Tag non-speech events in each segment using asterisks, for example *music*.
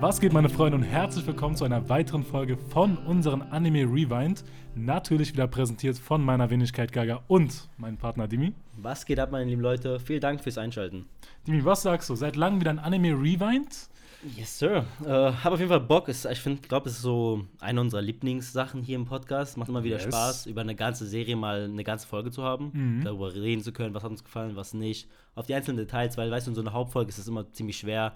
Was geht, meine Freunde, und herzlich willkommen zu einer weiteren Folge von unserem Anime Rewind. Natürlich wieder präsentiert von meiner Wenigkeit Gaga und meinem Partner Dimi. Was geht ab, meine lieben Leute? Vielen Dank fürs Einschalten. Dimi, was sagst du? Seit langem wieder ein Anime Rewind? Yes, Sir. Äh, habe auf jeden Fall Bock. Ich glaube, es ist so eine unserer Lieblingssachen hier im Podcast. Macht immer wieder Yes. Spaß, über eine ganze Serie mal eine ganze Folge zu haben, Mhm. darüber reden zu können, was hat uns gefallen, was nicht. Auf die einzelnen Details, weil, weißt du, in so einer Hauptfolge ist es immer ziemlich schwer,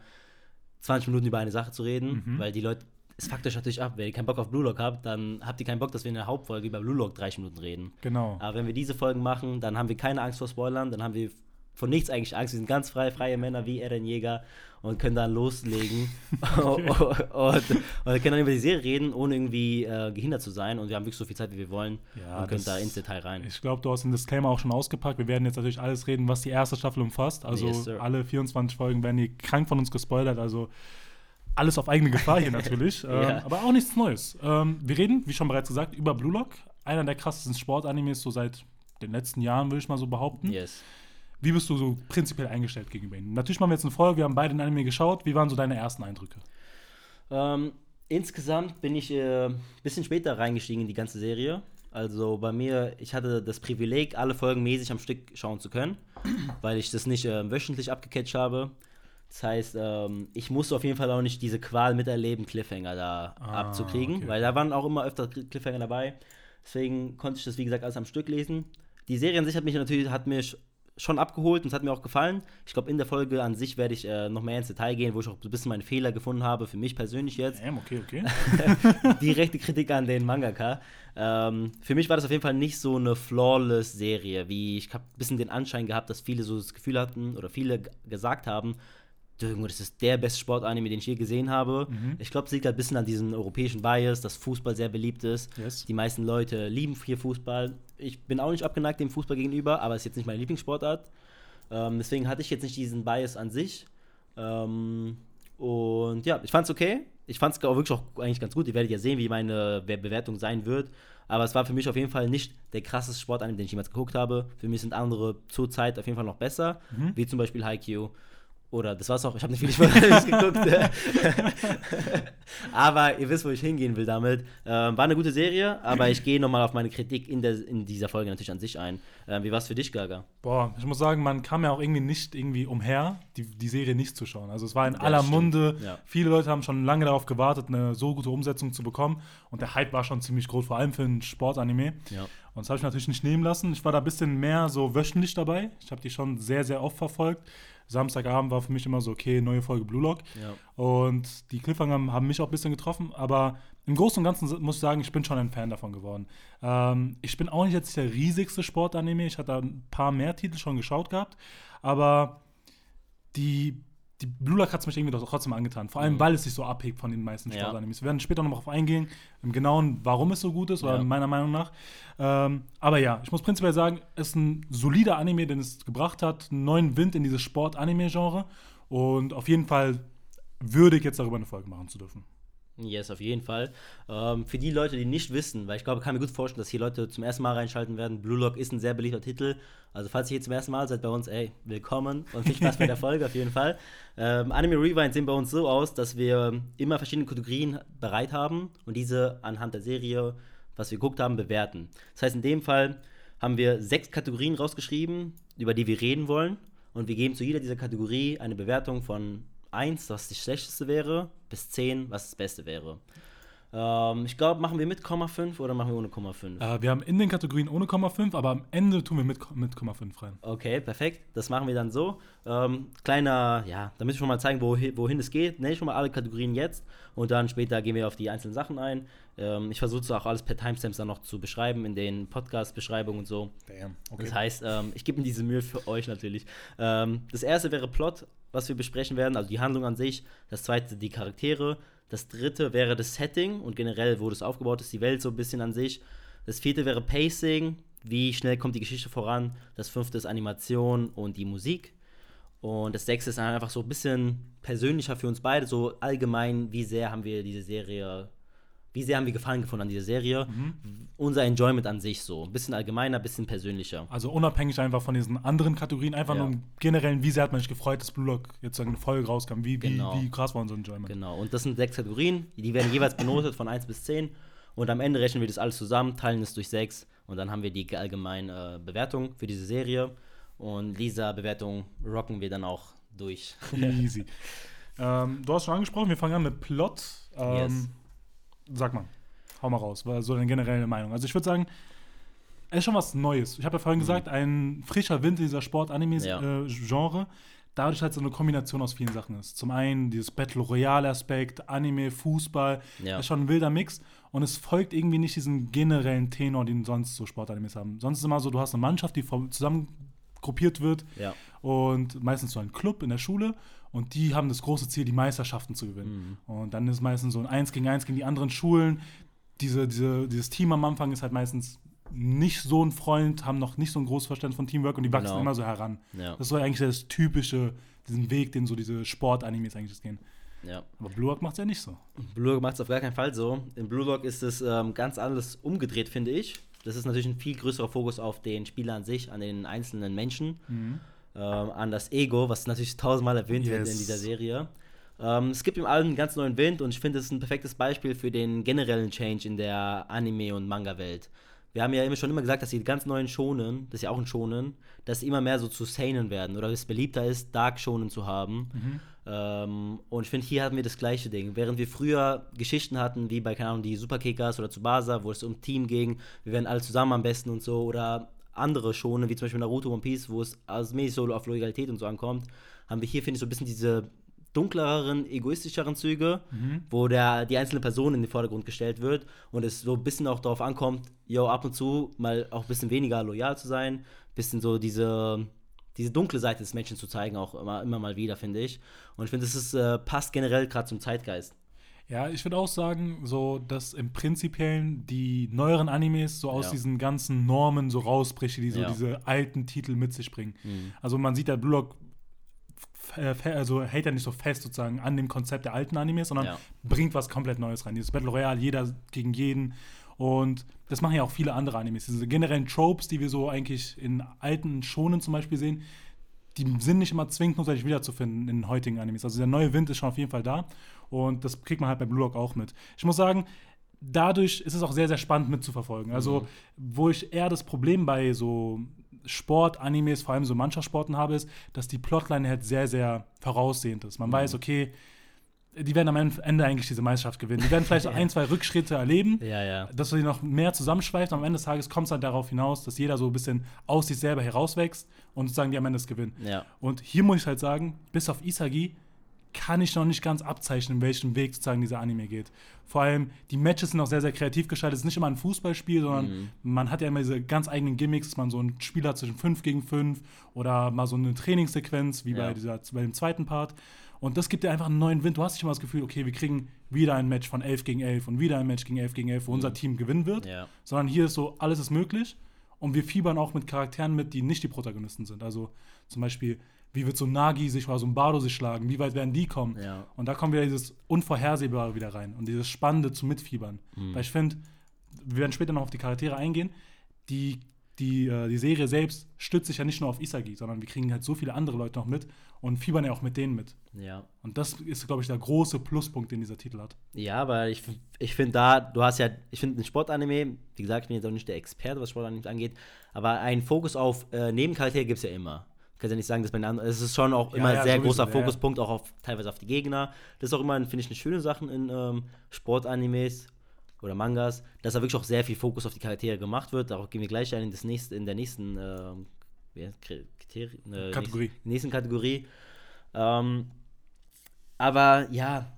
20 Minuten über eine Sache zu reden, Mhm. weil die Leute, es fuckt euch natürlich ab. Wenn ihr keinen Bock auf Blue Lock habt, dann habt ihr keinen Bock, dass wir in der Hauptfolge über Blue Lock 30 Minuten reden. Genau. Aber wenn wir diese Folgen machen, dann haben wir keine Angst vor Spoilern, dann haben wir von nichts eigentlich Angst. Wir sind ganz frei, freie Männer wie Eren Jäger und können dann loslegen *laughs* *laughs* und, und, und können dann über die Serie reden, ohne irgendwie äh, gehindert zu sein. Und wir haben wirklich so viel Zeit, wie wir wollen Ja, und können da ins Detail rein. Ich glaube, du hast den Disclaimer auch schon ausgepackt. Wir werden jetzt natürlich alles reden, was die erste Staffel umfasst. Also Yes, alle 24 Folgen werden hier krank von uns gespoilert. Also alles auf eigene Gefahr hier *laughs* natürlich. ähm. Aber auch nichts Neues. Ähm, wir reden, wie schon bereits gesagt, über Blue Lock. Einer der krassesten Sportanimes so seit den letzten Jahren, würde ich mal so behaupten. Yes. Wie bist du so prinzipiell eingestellt gegenüber ihm? Natürlich machen wir jetzt eine Folge, wir haben beide den Anime geschaut. Wie waren so deine ersten Eindrücke? Ähm, insgesamt bin ich ein äh, bisschen später reingestiegen in die ganze Serie. Also bei mir, ich hatte das Privileg, alle Folgen mäßig am Stück schauen zu können, *clears throat* weil ich das nicht äh, wöchentlich abgecatcht habe. Das heißt, ähm, ich musste auf jeden Fall auch nicht diese Qual miterleben, Cliffhanger da Ah, abzukriegen, okay. weil da waren auch immer öfter Cliffhanger dabei. Deswegen konnte ich das, wie gesagt, alles am Stück lesen. Die Serie an sich hat mich natürlich hat mich schon abgeholt und es hat mir auch gefallen. Ich glaube, in der Folge an sich werde ich äh, noch mehr ins Detail gehen, wo ich auch so ein bisschen meine Fehler gefunden habe, für mich persönlich jetzt Ähm, okay, okay. *laughs* direkte Kritik an den Mangaka. Ähm, für mich war das auf jeden Fall nicht so eine flawless Serie, wie ich habe ein bisschen den Anschein gehabt, dass viele so das Gefühl hatten oder viele gesagt haben, Junge, das ist der beste Sportanime, den ich je gesehen habe. Mhm. Ich glaube, es liegt halt ein bisschen an diesem europäischen Bias, dass Fußball sehr beliebt ist. Yes. Die meisten Leute lieben hier Fußball. Ich bin auch nicht abgeneigt dem Fußball gegenüber, aber es ist jetzt nicht meine Lieblingssportart. Ähm, deswegen hatte ich jetzt nicht diesen Bias an sich. Ähm, und ja, ich fand's okay. Ich fand's auch wirklich auch eigentlich ganz gut. Ihr werdet ja sehen, wie meine Be- Bewertung sein wird. Aber es war für mich auf jeden Fall nicht der krasseste Sportanime, den ich jemals geguckt habe. Für mich sind andere zurzeit auf jeden Fall noch besser, Mhm. wie zum Beispiel Haikyuu. Oder das war's auch, ich habe nicht viele Sportanime geguckt. *laughs* aber ihr wisst, wo ich hingehen will damit. Ähm, war eine gute Serie, aber ich gehe nochmal auf meine Kritik in, der, in dieser Folge natürlich an sich ein. Ähm, wie war's für dich, Gaga? Boah, ich muss sagen, man kam ja auch irgendwie nicht irgendwie umher, die, die Serie nicht zu schauen. Also es war in Ja, aller. Munde. Ja. Viele Leute haben schon lange darauf gewartet, eine so gute Umsetzung zu bekommen. Und der Hype war schon ziemlich groß, vor allem für ein Sportanime. Ja. Und das habe ich natürlich nicht nehmen lassen. Ich war da ein bisschen mehr so wöchentlich dabei. Ich habe die schon sehr, sehr oft verfolgt. Samstagabend war für mich immer so, okay, neue Folge Blue Lock. Ja. Und die Cliffhanger haben mich auch ein bisschen getroffen, aber im Großen und Ganzen muss ich sagen, ich bin schon ein Fan davon geworden. Ähm, ich bin auch nicht jetzt der riesigste Sportanime, ich hatte ein paar mehr Titel schon geschaut gehabt, aber die, die Blue Lock hat es mich irgendwie doch trotzdem angetan, vor allem Mhm. weil es sich so abhebt von den meisten Ja. Sportanimes. Wir werden später noch darauf eingehen, im Genauen, warum es so gut ist, oder Ja. meiner Meinung nach. Ähm, aber ja, ich muss prinzipiell sagen, es ist ein solider Anime, den es gebracht hat, einen neuen Wind in dieses Sport-Anime-Genre und auf jeden Fall würdig, jetzt darüber eine Folge machen zu dürfen. Yes, auf jeden Fall. Ähm, für die Leute, die nicht wissen, weil ich glaube, kann mir gut vorstellen, dass hier Leute zum ersten Mal reinschalten werden. Blue Lock ist ein sehr beliebter Titel. Also, falls ihr hier zum ersten Mal seid bei uns, ey, willkommen und viel Spaß bei der Folge auf jeden Fall. Ähm, Anime Rewind sehen bei uns so aus, dass wir immer verschiedene Kategorien bereit haben und diese anhand der Serie, was wir geguckt haben, bewerten. Das heißt, in dem Fall haben wir sechs Kategorien rausgeschrieben, über die wir reden wollen. Und wir geben zu jeder dieser Kategorie eine Bewertung von 1, was die schlechteste wäre, bis 10, was das Beste wäre. Ähm, ich glaube, machen wir mit Komma 5 oder machen wir ohne Komma 5? Äh, wir haben in den Kategorien ohne Komma 5, aber am Ende tun wir mit, mit Komma 5 rein. Okay, perfekt. Das machen wir dann so. Ähm, kleiner, ja, damit wir schon mal zeigen, wohin, wohin es geht. Nenne ich schon mal alle Kategorien jetzt und dann später gehen wir auf die einzelnen Sachen ein. Ähm, ich versuche es auch alles per Timestamps dann noch zu beschreiben in den Podcast-Beschreibungen und so. Damn, Das heißt, ähm, ich gebe mir diese Mühe für euch natürlich. Ähm, das erste wäre Plot, was wir besprechen werden, also die Handlung an sich. Das zweite die Charaktere. Das dritte wäre das Setting und generell, wo das aufgebaut ist, die Welt so ein bisschen an sich. Das vierte wäre Pacing, wie schnell kommt die Geschichte voran. Das fünfte ist Animation und die Musik. Und das sechste ist einfach so ein bisschen persönlicher für uns beide, so allgemein, wie sehr haben wir diese Serie wie sehr haben wir Gefallen gefunden an dieser Serie, Mhm. unser Enjoyment an sich so. Ein bisschen allgemeiner, ein bisschen persönlicher. Also unabhängig einfach von diesen anderen Kategorien, einfach Ja. nur im generellen, wie sehr hat man sich gefreut, dass Blue Lock jetzt so eine Folge rauskam, wie, Genau. wie, wie krass war unser Enjoyment. Genau. Und das sind sechs Kategorien, die werden jeweils benotet von 1 bis 10. Und am Ende rechnen wir das alles zusammen, teilen es durch 6 und dann haben wir die allgemeine äh, Bewertung für diese Serie. Und diese Bewertung rocken wir dann auch durch. Easy. *laughs* ähm, du hast schon angesprochen, wir fangen an mit Plot. Ähm, Yes. Sag mal, hau mal raus, war so deine generelle Meinung. Also ich würde sagen, es ist schon was Neues. Ich habe ja vorhin gesagt, ein frischer Wind in dieser Ja. Sport-Anime-Genre. Dadurch halt so eine Kombination aus vielen Sachen ist. Zum einen dieses Battle Royale-Aspekt, Anime, Fußball, Ja. ist schon ein wilder Mix. Und es folgt irgendwie nicht diesem generellen Tenor, den sonst so Sportanimes haben. Sonst ist immer so, du hast eine Mannschaft, die zusammen gruppiert wird ja. und meistens so ein Club in der Schule und die haben das große Ziel, die Meisterschaften zu gewinnen. Und dann ist meistens so ein Eins gegen Eins gegen die anderen Schulen. Diese, diese, dieses Team am Anfang ist halt meistens nicht so ein Freund, haben noch nicht so ein großes Verständnis von Teamwork und die wachsen Genau. immer so heran. Ja. Das ist so eigentlich das typische, diesen Weg, den so diese Sport-Animes eigentlich gehen. ja. Aber Blue Lock macht es ja nicht so. Blue Lock macht es auf gar keinen Fall so. In Blue Lock ist es ähm, ganz anders umgedreht, finde ich. Das ist natürlich ein viel größerer Fokus auf den Spieler an sich, an den einzelnen Menschen, ähm, an das Ego, was natürlich tausendmal erwähnt wird Yes. in dieser Serie. Ähm, es gibt im allem einen ganz neuen Wind und ich finde, es ist ein perfektes Beispiel für den generellen Change in der Anime- und Manga-Welt. Wir haben ja immer schon immer gesagt, dass die ganz neuen Shonen, das ist ja auch ein Shonen, dass sie immer mehr so zu Seinen werden oder es beliebter ist, Dark Shonen zu haben. Ähm, und ich finde, hier hatten wir das gleiche Ding. Während wir früher Geschichten hatten, wie bei, keine Ahnung, die Superkickers oder Tsubasa, wo es um Team ging, wir werden alle zusammen am besten und so, oder andere Shonen, wie zum Beispiel Naruto One Piece, wo es als mäßig so auf Loyalität und so ankommt, haben wir hier, finde ich, so ein bisschen diese dunkleren, egoistischeren Züge, wo der, die einzelne Person in den Vordergrund gestellt wird und es so ein bisschen auch darauf ankommt, yo, ab und zu mal auch ein bisschen weniger loyal zu sein, bisschen so diese, diese dunkle Seite des Menschen zu zeigen, auch immer, immer mal wieder, finde ich. Und ich finde, das ist, äh, passt generell gerade zum Zeitgeist. Ja, ich würde auch sagen, so, dass im Prinzipiellen die neueren Animes so aus Ja. diesen ganzen Normen so rausbricht, die so Ja. diese alten Titel mit sich bringen. Mhm. Also man sieht, der Blue Lock äh, also hält ja nicht so fest sozusagen an dem Konzept der alten Animes, sondern Ja. bringt was komplett Neues rein. Dieses Battle Royale, jeder gegen jeden. Und das machen ja auch viele andere Animes. Diese generellen Tropes, die wir so eigentlich in alten Shonen zum Beispiel sehen, die sind nicht immer zwingend notwendig wiederzufinden in heutigen Animes. Also der neue Wind ist schon auf jeden Fall da. Und das kriegt man halt bei Blue Lock auch mit. Ich muss sagen, dadurch ist es auch sehr, sehr spannend mitzuverfolgen. Also, wo ich eher das Problem bei so Sport-Animes, vor allem so Mannschaftssporten habe, ist, dass die Plotline halt sehr, sehr voraussehend ist. Man weiß, okay, die werden am Ende eigentlich diese Meisterschaft gewinnen. Die werden vielleicht *laughs* so ein, zwei Rückschritte erleben, Ja, ja. dass sie noch mehr zusammenschweift. Am Ende des Tages kommt es halt darauf hinaus, dass jeder so ein bisschen aus sich selber herauswächst und sozusagen die am Ende das gewinnen. Ja. Und hier muss ich halt sagen, bis auf Isagi kann ich noch nicht ganz abzeichnen, in welchen Weg sozusagen dieser Anime geht. Vor allem, die Matches sind auch sehr, sehr kreativ gestaltet. Es ist nicht immer ein Fußballspiel, sondern Mhm. man hat ja immer diese ganz eigenen Gimmicks, dass man so ein Spiel hat zwischen 5 gegen 5 oder mal so eine Trainingssequenz, wie Ja. bei, dieser, bei dem zweiten Part. Und das gibt dir einfach einen neuen Wind. Du hast nicht immer das Gefühl, okay, wir kriegen wieder ein Match von 11 gegen 11 und wieder ein Match gegen 11 gegen 11, wo unser Team gewinnen wird. Mhm. Ja. Sondern hier ist so, alles ist möglich. Und wir fiebern auch mit Charakteren mit, die nicht die Protagonisten sind. Also zum Beispiel, wie wird so ein Nagi sich oder so ein Bardo sich schlagen? Wie weit werden die kommen? Ja. Und da kommt wieder dieses Unvorhersehbare wieder rein und dieses Spannende zum Mitfiebern. Mhm. Weil ich finde, wir werden später noch auf die Charaktere eingehen, die, die, äh, die Serie selbst stützt sich ja nicht nur auf Isagi, sondern wir kriegen halt so viele andere Leute noch mit und fiebern ja auch mit denen mit. Ja. Und das ist, glaube ich, der große Pluspunkt, den dieser Titel hat. Ja, aber ich, ich finde da, du hast ja, ich finde ein Sportanime, wie gesagt, ich bin jetzt auch nicht der Experte, was Sportanime angeht, aber ein Fokus auf äh, Nebencharaktere gibt es ja immer. Du kannst ja nicht sagen, dass anderen, es ist schon auch Ja, immer ja, sehr sowieso, großer ja, ja. Fokuspunkt, auch auf teilweise auf die Gegner. Das ist auch immer, finde ich, eine schöne Sache in ähm, Sportanimes oder Mangas, dass da wirklich auch sehr viel Fokus auf die Charaktere gemacht wird. Darauf gehen wir gleich ein in, das nächste, in der nächsten ähm, Kriterien, äh, Kategorie. Nächsten, nächsten Kategorie. Ähm, aber ja,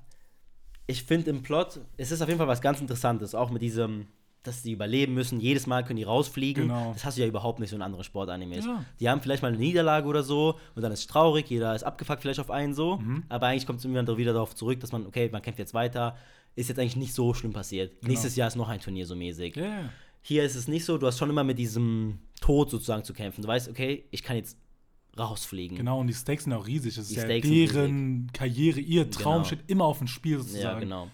ich finde im Plot, es ist auf jeden Fall was ganz Interessantes, auch mit diesem, dass die überleben müssen, jedes Mal können die rausfliegen. Genau. Das hast du ja überhaupt nicht so in anderen Sportanimes. Ja. Die haben vielleicht mal eine Niederlage oder so und dann ist es traurig, jeder ist abgefuckt vielleicht auf einen so, Mhm. aber eigentlich kommt es immer wieder darauf zurück, dass man, okay, man kämpft jetzt weiter, ist jetzt eigentlich nicht so schlimm passiert. Genau. Nächstes Jahr ist noch ein Turnier so mäßig. Yeah. Hier ist es nicht so, du hast schon immer mit diesem Tod sozusagen zu kämpfen. Du weißt, okay, ich kann jetzt rausfliegen. Genau, und die Stakes sind auch riesig. Das Die ist ja Stakes deren Karriere, ihr Traum Genau. steht immer auf dem Spiel Ja, sozusagen. genau.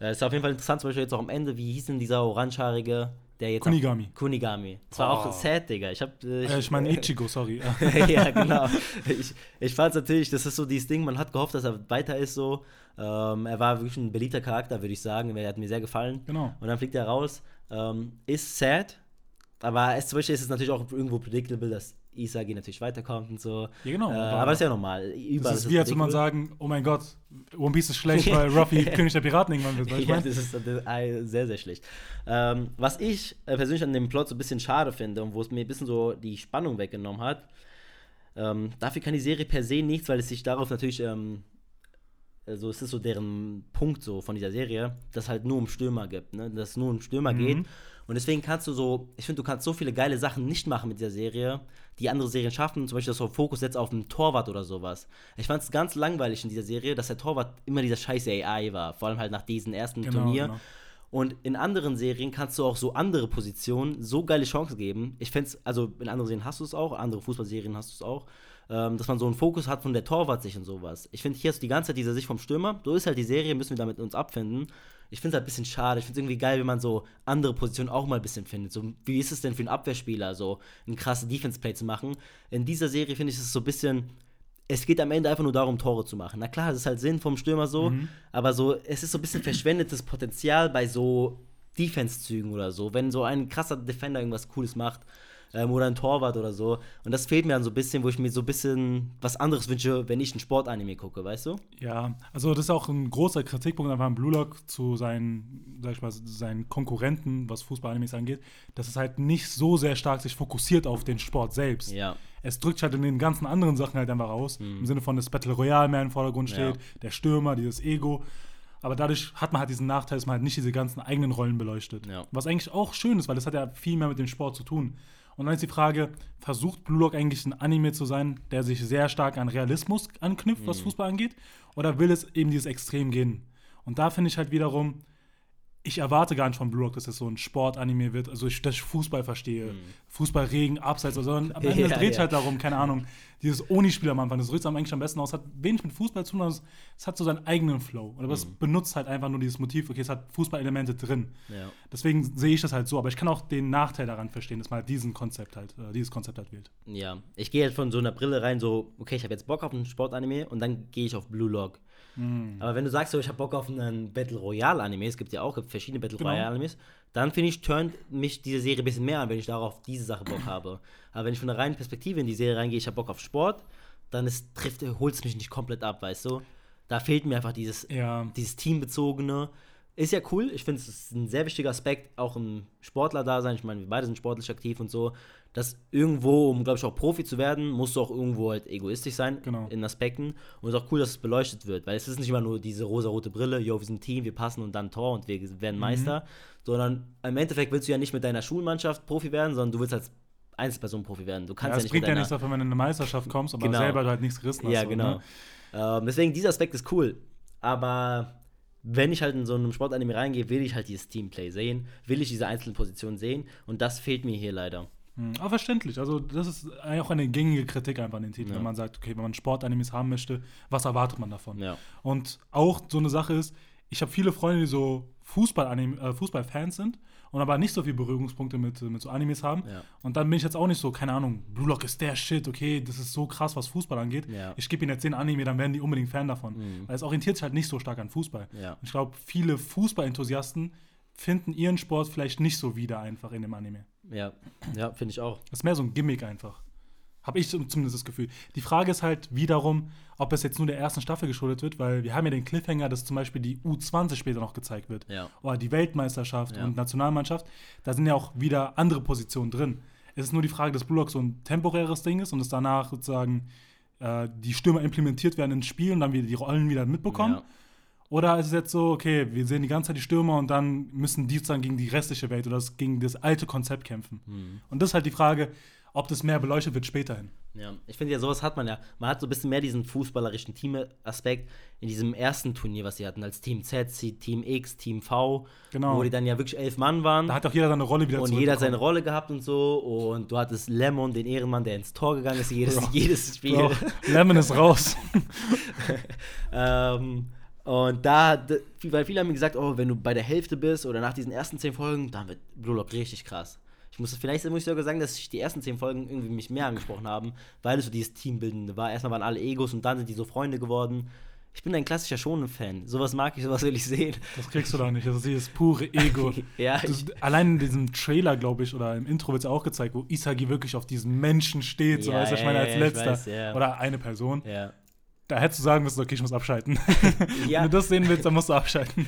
Äh, ist auf jeden Fall interessant, zum Beispiel jetzt auch am Ende, wie hieß denn dieser orangehaarige, der jetzt. Kunigami. Auch, Kunigami. Das war Oh. auch sad, Digga. Ich hab. Äh, Äh, ich meine *laughs* Ichigo, sorry. *laughs* ja, genau. Ich, ich fand es natürlich, das ist so dieses Ding, man hat gehofft, dass er weiter ist so. Ähm, er war wirklich ein beliebter Charakter, würde ich sagen. Er hat mir sehr gefallen. genau. Und dann fliegt er raus. Ähm, ist sad, aber es, zum Beispiel ist es natürlich auch irgendwo predictable, dass Isagi natürlich weiterkommt und so. Ja, genau, Äh, aber- das ist ja normal. Überall Das ist wie, als wenn man sagen, oh mein Gott, One Piece ist schlecht, *laughs* weil Ruffy König der Piraten irgendwann wird. *laughs* Ja, das ist das ist, sehr, sehr schlecht. Ähm, was ich äh, persönlich an dem Plot so ein bisschen schade finde und wo es mir ein bisschen so die Spannung weggenommen hat, ähm, dafür kann die Serie per se nichts, weil es sich darauf natürlich, ähm, also es ist so deren Punkt so von dieser Serie, dass es halt nur um Stürmer gibt, ne? dass es nur um Stürmer Mhm. geht. Und deswegen kannst du so, ich finde, du kannst so viele geile Sachen nicht machen mit dieser Serie, die andere Serien schaffen. Zum Beispiel, dass du Fokus setzt auf einen Torwart oder sowas. Ich fand es ganz langweilig in dieser Serie, dass der Torwart immer dieser scheiße AI war. Vor allem halt nach diesem ersten Genau, Turnier. genau. Und in anderen Serien kannst du auch so andere Positionen so geile Chancen geben. Ich fände also in anderen Serien hast du es auch, andere Fußballserien hast du es auch, ähm, dass man so einen Fokus hat von der Torwart-Sicht und sowas. Ich finde, hier hast du die ganze Zeit diese Sicht vom Stürmer. So ist halt die Serie, müssen wir damit uns abfinden. Ich finde es halt ein bisschen schade. Ich finde es irgendwie geil, wenn man so andere Positionen auch mal ein bisschen findet. So, wie ist es denn für einen Abwehrspieler, so ein krasses Defense-Play zu machen? In dieser Serie finde ich es so ein bisschen es geht am Ende einfach nur darum, Tore zu machen. Na klar, das ist halt Sinn vom Stürmer so, aber so, es ist so ein bisschen verschwendetes Potenzial bei so Defense-Zügen oder so. Wenn so ein krasser Defender irgendwas Cooles macht ähm, oder ein Torwart oder so. Und das fehlt mir dann so ein bisschen, wo ich mir so ein bisschen was anderes wünsche, wenn ich ein Sportanime gucke, weißt du? Ja, also das ist auch ein großer Kritikpunkt einfach am Blue Lock zu seinen, sag ich mal, seinen Konkurrenten, was Fußball-Animes angeht, dass es halt nicht so sehr stark sich fokussiert auf den Sport selbst. Ja. Es drückt halt in den ganzen anderen Sachen halt einfach aus, im Sinne von, dass Battle Royale mehr im Vordergrund steht, Mhm. Ja. der Stürmer, dieses Ego. Aber dadurch hat man halt diesen Nachteil, dass man halt nicht diese ganzen eigenen Rollen beleuchtet. Ja. Was eigentlich auch schön ist, weil das hat ja viel mehr mit dem Sport zu tun. Und dann ist die Frage, versucht Blue Lock eigentlich ein Anime zu sein, der sich sehr stark an Realismus anknüpft, was Fußball angeht? Oder will es eben dieses Extrem gehen? Und da finde ich halt wiederum, ich erwarte gar nicht von Blue Lock, dass es so ein Sportanime wird, also ich, dass ich Fußball verstehe. Fußball, Regen, Abseits, sondern am *laughs* Ende Ja, dreht ja. halt darum, keine Ahnung, dieses Oni-Spiel am Anfang, das drückt es eigentlich am besten aus, hat wenig mit Fußball zu tun, aber es, hat so seinen eigenen Flow. Oder es benutzt halt einfach nur dieses Motiv, okay, es hat Fußballelemente drin. Ja. Deswegen sehe ich das halt so, aber ich kann auch den Nachteil daran verstehen, dass man halt diesen Konzept halt, äh, dieses Konzept halt wählt. Ja, ich gehe halt von so einer Brille rein, so, okay, ich habe jetzt Bock auf ein Sportanime und dann gehe ich auf Blue Lock. Aber wenn du sagst, so, ich habe Bock auf einen Battle Royale Anime, es gibt ja auch verschiedene Battle Genau. Royale Animes, dann finde ich, turnt mich diese Serie ein bisschen mehr an, wenn ich darauf diese Sache Bock habe. Aber wenn ich von der reinen Perspektive in die Serie reingehe, ich habe Bock auf Sport, dann ist, trifft, holt es mich nicht komplett ab, weißt du? Da fehlt mir einfach dieses, Ja. dieses Teambezogene. Ist ja cool. Ich finde, es ist ein sehr wichtiger Aspekt, auch im Sportler-Dasein. Ich meine, wir beide sind sportlich aktiv und so. Dass irgendwo, um, glaube ich, auch Profi zu werden, musst du auch irgendwo halt egoistisch sein Genau. in Aspekten. Und es ist auch cool, dass es beleuchtet wird, weil es ist nicht immer nur diese rosa-rote Brille, yo, wir sind ein Team, wir passen und dann Tor und wir Mhm. werden Meister, sondern im Endeffekt willst du ja nicht mit deiner Schulmannschaft Profi werden, sondern du willst als Einzelperson Profi werden. Du Ja, kannst ja, es nicht bringt ja nichts davon, wenn du in eine Meisterschaft kommst, aber Genau. selber du halt nichts gerissen hast. ja, genau. Ne? Ähm, deswegen, dieser Aspekt ist cool. Aber wenn ich halt in so einem Sportanime reingehe, will ich halt dieses Teamplay sehen, will ich diese einzelnen Positionen sehen und das fehlt mir hier leider. Hm, Aber verständlich. Also, das ist auch eine gängige Kritik einfach an den Titel, Ja. wenn man sagt, okay, wenn man Sportanimes haben möchte, was erwartet man davon? Ja. Und auch so eine Sache ist, ich habe viele Freunde, die so äh, Fußballfans sind und aber nicht so viele Berührungspunkte mit, mit so Animes haben. Ja. Und dann bin ich jetzt auch nicht so, keine Ahnung, Blue Lock ist der Shit, okay, das ist so krass, was Fußball angeht. Ich gebe ihnen jetzt den Anime, dann werden die unbedingt Fan davon. Weil es orientiert sich halt nicht so stark an Fußball. Ja. Und ich glaube, viele Fußballenthusiasten finden ihren Sport vielleicht nicht so wieder einfach in dem Anime. Ja, ja finde ich auch. Das ist mehr so ein Gimmick einfach. Habe ich zumindest das Gefühl. Die Frage ist halt wiederum, ob es jetzt nur der ersten Staffel geschuldet wird, weil wir haben ja den Cliffhanger, dass zum Beispiel die U20 später noch gezeigt wird. Ja. Oder die Weltmeisterschaft Ja. und Nationalmannschaft. Da sind ja auch wieder andere Positionen drin. Es ist nur die Frage, dass Blue Lock so ein temporäres Ding ist und es danach sozusagen äh, die Stürmer implementiert werden ins Spiel und dann wieder die Rollen wieder mitbekommen. Ja. Oder ist es jetzt so, okay, wir sehen die ganze Zeit die Stürmer und dann müssen die sozusagen gegen die restliche Welt oder gegen das alte Konzept kämpfen. Mhm. Und das ist halt die Frage, ob das mehr beleuchtet wird späterhin. Ja, ich finde ja, sowas hat man ja. Man hat so ein bisschen mehr diesen fußballerischen Team-Aspekt in diesem ersten Turnier, was sie hatten, als Team Z, Team X, Team V, Genau. wo die dann ja wirklich elf Mann waren. Da hat auch jeder seine Rolle wieder und jeder hat seine. Rolle gehabt und so. Und du hattest Lemon, den Ehrenmann, der ins Tor gegangen ist, jedes, Bro. jedes Spiel. Bro, Lemon ist raus. *laughs* ähm, Und da, weil viele haben mir gesagt, oh, wenn du bei der Hälfte bist oder nach diesen ersten zehn Folgen, dann wird Blue Lock richtig krass. Ich muss vielleicht muss ich sogar sagen, dass ich die ersten zehn Folgen irgendwie mich mehr angesprochen haben, weil es so dieses Teambildende war. Erstmal waren alle Egos und dann sind die so Freunde geworden. Ich bin ein klassischer Shonen-Fan. Sowas mag ich, sowas will ich sehen. Das kriegst du da nicht. Das ist dieses pure Ego. *laughs* Ja, Das, ich, allein in diesem Trailer, glaube ich, oder im Intro wird es auch gezeigt, wo Isagi wirklich auf diesen Menschen steht, so Ja, weißt du, ich ja, meine, ja, als ich letzter. weiß, ja. Oder eine Person. ja. Da hättest du sagen müssen, okay, ich muss abschalten. *laughs* Ja. Wenn du das sehen willst, dann musst du abschalten.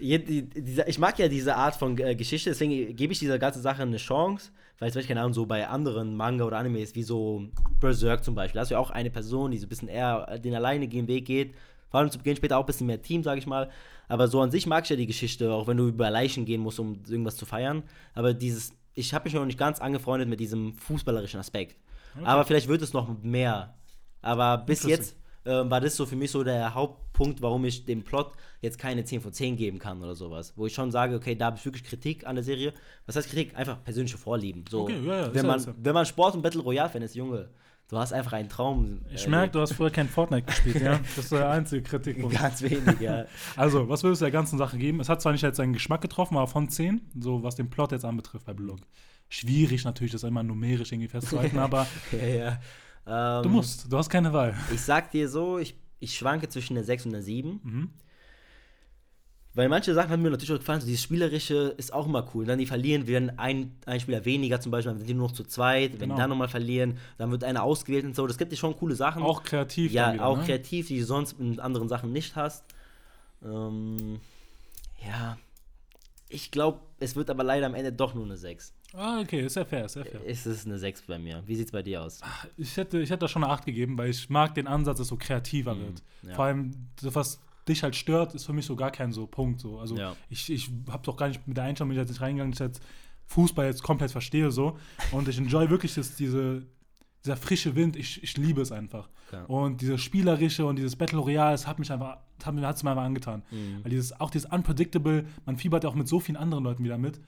Ich mag ja diese Art von äh, Geschichte, deswegen gebe ich dieser ganzen Sache eine Chance, weil zum Beispiel, keine Ahnung, so bei anderen Manga oder Animes, wie so Berserk zum Beispiel, da hast du ja auch eine Person, die so ein bisschen eher den alleinigen Weg geht, vor allem zu Beginn später auch ein bisschen mehr Team, sage ich mal, aber so an sich mag ich ja die Geschichte, auch wenn du über Leichen gehen musst, um irgendwas zu feiern, aber dieses, ich habe mich noch nicht ganz angefreundet mit diesem fußballerischen Aspekt, aber vielleicht wird es noch mehr, aber bis jetzt ähm, war das so für mich so der Hauptpunkt, warum ich dem Plot jetzt keine 10 von 10 geben kann oder sowas. Wo ich schon sage, okay, da habe ich wirklich Kritik an der Serie. Was heißt Kritik? Einfach persönliche Vorlieben. So, Okay, ja, ja, wenn, man, ja. wenn man Sport und Battle Royale-Fan ist, Junge, du hast einfach einen Traum. Ich äh, merke, du hast früher kein Fortnite gespielt, ja? Das ist der einzige Kritikpunkt. *laughs* Ganz wenig, ja. Also, was würdest du der ganzen Sache geben? Es hat zwar nicht jetzt seinen Geschmack getroffen, aber von 10, so was den Plot jetzt anbetrifft bei Blog. Schwierig natürlich, das immer numerisch irgendwie festzuhalten, *laughs* aber ja, ja. Ähm, du musst, du hast keine Wahl. Ich sag dir so, ich, ich schwanke zwischen der 6 und der 7. Mhm. Weil manche Sachen haben mir natürlich auch gefallen. So dieses Spielerische ist auch immer cool. Und dann die verlieren, werden ein, ein Spieler weniger zum Beispiel, dann sind die nur noch zu zweit. Wenn Genau. die dann nochmal verlieren, dann wird einer ausgewählt und so. Das gibt dir schon coole Sachen. Auch kreativ. ja, wieder, auch ne? kreativ, die du sonst in anderen Sachen nicht hast. Ähm, ja, ich glaube, es wird aber leider am Ende doch nur eine 6. Ah, okay, ist ja fair, ist ja fair. Es ist eine 6 bei mir. Wie sieht's bei dir aus? Ich hätte, ich hätte da schon eine 8 gegeben, weil ich mag den Ansatz, dass es so kreativer wird. Mhm, ja. Vor allem, was dich halt stört, ist für mich so gar kein so Punkt. So. Also Ja. ich, ich habe doch gar nicht mit der Einstellung, bin ich jetzt nicht reingegangen, dass ich jetzt Fußball jetzt komplett verstehe so. Und ich enjoy wirklich das, diese, dieser frische Wind, ich, ich liebe es einfach. Ja. Und dieses Spielerische und dieses Battle Royale, das hat mich einfach, hat mir hat's mir einfach angetan. Mhm. Weil dieses, auch dieses Unpredictable, man fiebert ja auch mit so vielen anderen Leuten wieder mit.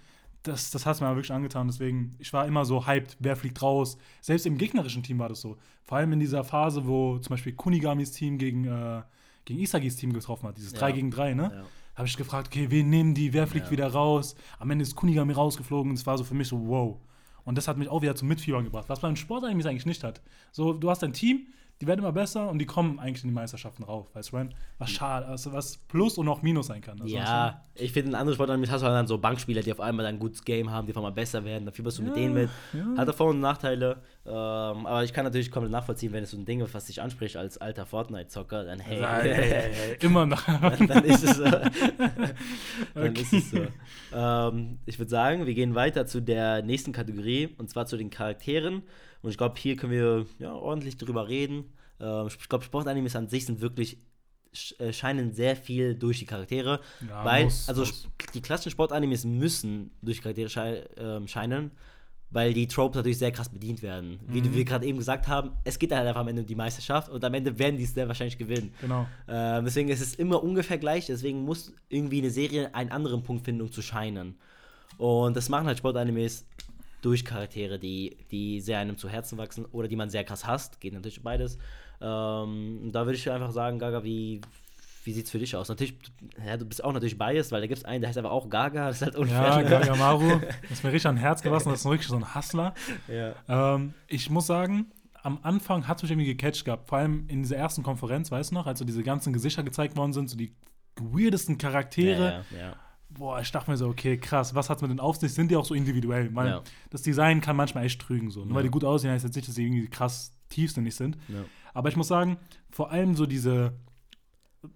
Das, das hat es mir wirklich angetan. Deswegen, ich war immer so hyped, wer fliegt raus. Selbst im gegnerischen Team war das so. Vor allem in dieser Phase, wo zum Beispiel Kunigamis Team gegen, äh, gegen Isagis Team getroffen hat, dieses Ja. 3 gegen 3, ne? Ja. Habe ich gefragt, okay, wen nehmen die, wer fliegt Ja. wieder raus? Am Ende ist Kunigami rausgeflogen und es war so für mich so, wow. Und das hat mich auch wieder zum Mitfiebern gebracht, was beim Sport eigentlich eigentlich nicht hat. So, du hast ein Team, die werden immer besser und die kommen eigentlich in die Meisterschaften rauf, weißt du, Ryan? Was schade, also was Plus und auch Minus sein kann. Also, Ja, ich finde, in anderen Sportarten hast du dann so Bankspieler, die auf einmal dann ein gutes Game haben, die auf einmal besser werden, dann fieberst du mit Ja, denen mit. ja. Hat auch Vor- und Nachteile. Ähm, aber ich kann natürlich komplett nachvollziehen, wenn es so ein Ding ist, was dich anspricht als alter Fortnite-Zocker, dann hey. Ja, ja, ja, ja, immer noch. dann, dann ist es so. *laughs* dann Okay. ist es so. Ähm, ich würde sagen, wir gehen weiter zu der nächsten Kategorie und zwar zu den Charakteren. Und ich glaube, hier können wir ja, ordentlich drüber reden. Ähm, ich glaube, Sportanimes an sich sind wirklich äh, scheinen sehr viel durch die Charaktere, Ja, weil muss, also muss. die klassischen Sportanimes müssen durch die Charaktere schei ähm, scheinen, weil die Tropes natürlich sehr krass bedient werden. Wie Mhm. wir gerade eben gesagt haben, es geht halt einfach am Ende um die Meisterschaft und am Ende werden die es sehr wahrscheinlich gewinnen. Genau. Ähm, deswegen ist es immer ungefähr gleich, deswegen muss irgendwie eine Serie einen anderen Punkt finden, um zu scheinen. Und das machen halt Sportanimes durch Charaktere, die, die sehr einem zu Herzen wachsen oder die man sehr krass hasst. Geht natürlich beides. Ähm, da würde ich einfach sagen, Gaga, wie, wie sieht es für dich aus? Natürlich, ja, du bist auch natürlich biased, weil da gibt es einen, der heißt aber auch Gaga. *laughs* Das ist halt unfair. Ja, Gagamaru, *laughs* das ist mir richtig an Herz gewachsen, das ist wirklich so ein Hustler. ja. Ähm, ich muss sagen, am Anfang hat es mich irgendwie gecatcht gehabt. Vor allem in dieser ersten Konferenz, weißt du noch, als so diese ganzen Gesichter gezeigt worden sind, so die weirdesten Charaktere. Ja, ja, Boah, ich dachte mir so, okay, krass, was hat's mit den auf sich? Sind die auch so individuell? Weil Ja. das Design kann manchmal echt trügen. So. Nur Ja. weil die gut aussehen, heißt jetzt nicht, dass sie irgendwie krass tiefsinnig sind. ja. Aber ich muss sagen, vor allem so diese,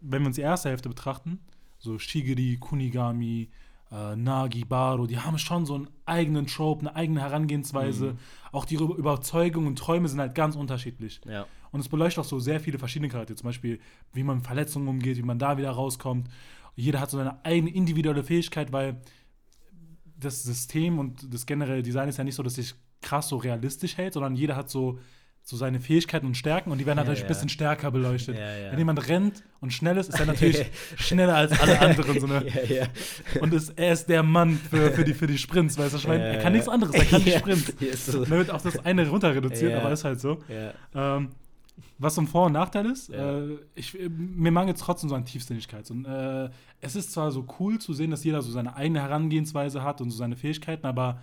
wenn wir uns die erste Hälfte betrachten, so Shigiri, Kunigami, äh, Nagi, Baro, die haben schon so einen eigenen Trope, eine eigene Herangehensweise. Mhm. Auch die Über- Überzeugungen und Träume sind halt ganz unterschiedlich. ja. Und es beleuchtet auch so sehr viele verschiedene Charaktere. Zum Beispiel, wie man mit Verletzungen umgeht, wie man da wieder rauskommt. Jeder hat so seine eigene individuelle Fähigkeit, weil das System und das generelle Design ist ja nicht so, dass sich krass so realistisch hält, sondern jeder hat so, so seine Fähigkeiten und Stärken und die werden Ja, natürlich ja. ein bisschen stärker beleuchtet. Ja. Wenn jemand rennt und schnell ist, ist er natürlich *laughs* schneller als alle anderen. So eine, und ist, er ist der Mann für, für, die, für die Sprints, weißt du? Ich meine, er kann nichts anderes, er kann *laughs* so. Und dann wird auch das eine runter reduziert, aber ist halt so. Ähm, was so ein Vor- und Nachteil ist, Ja. äh, ich, mir mangelt es trotzdem so an Tiefsinnigkeit. Und, äh, es ist zwar so cool zu sehen, dass jeder so seine eigene Herangehensweise hat und so seine Fähigkeiten, aber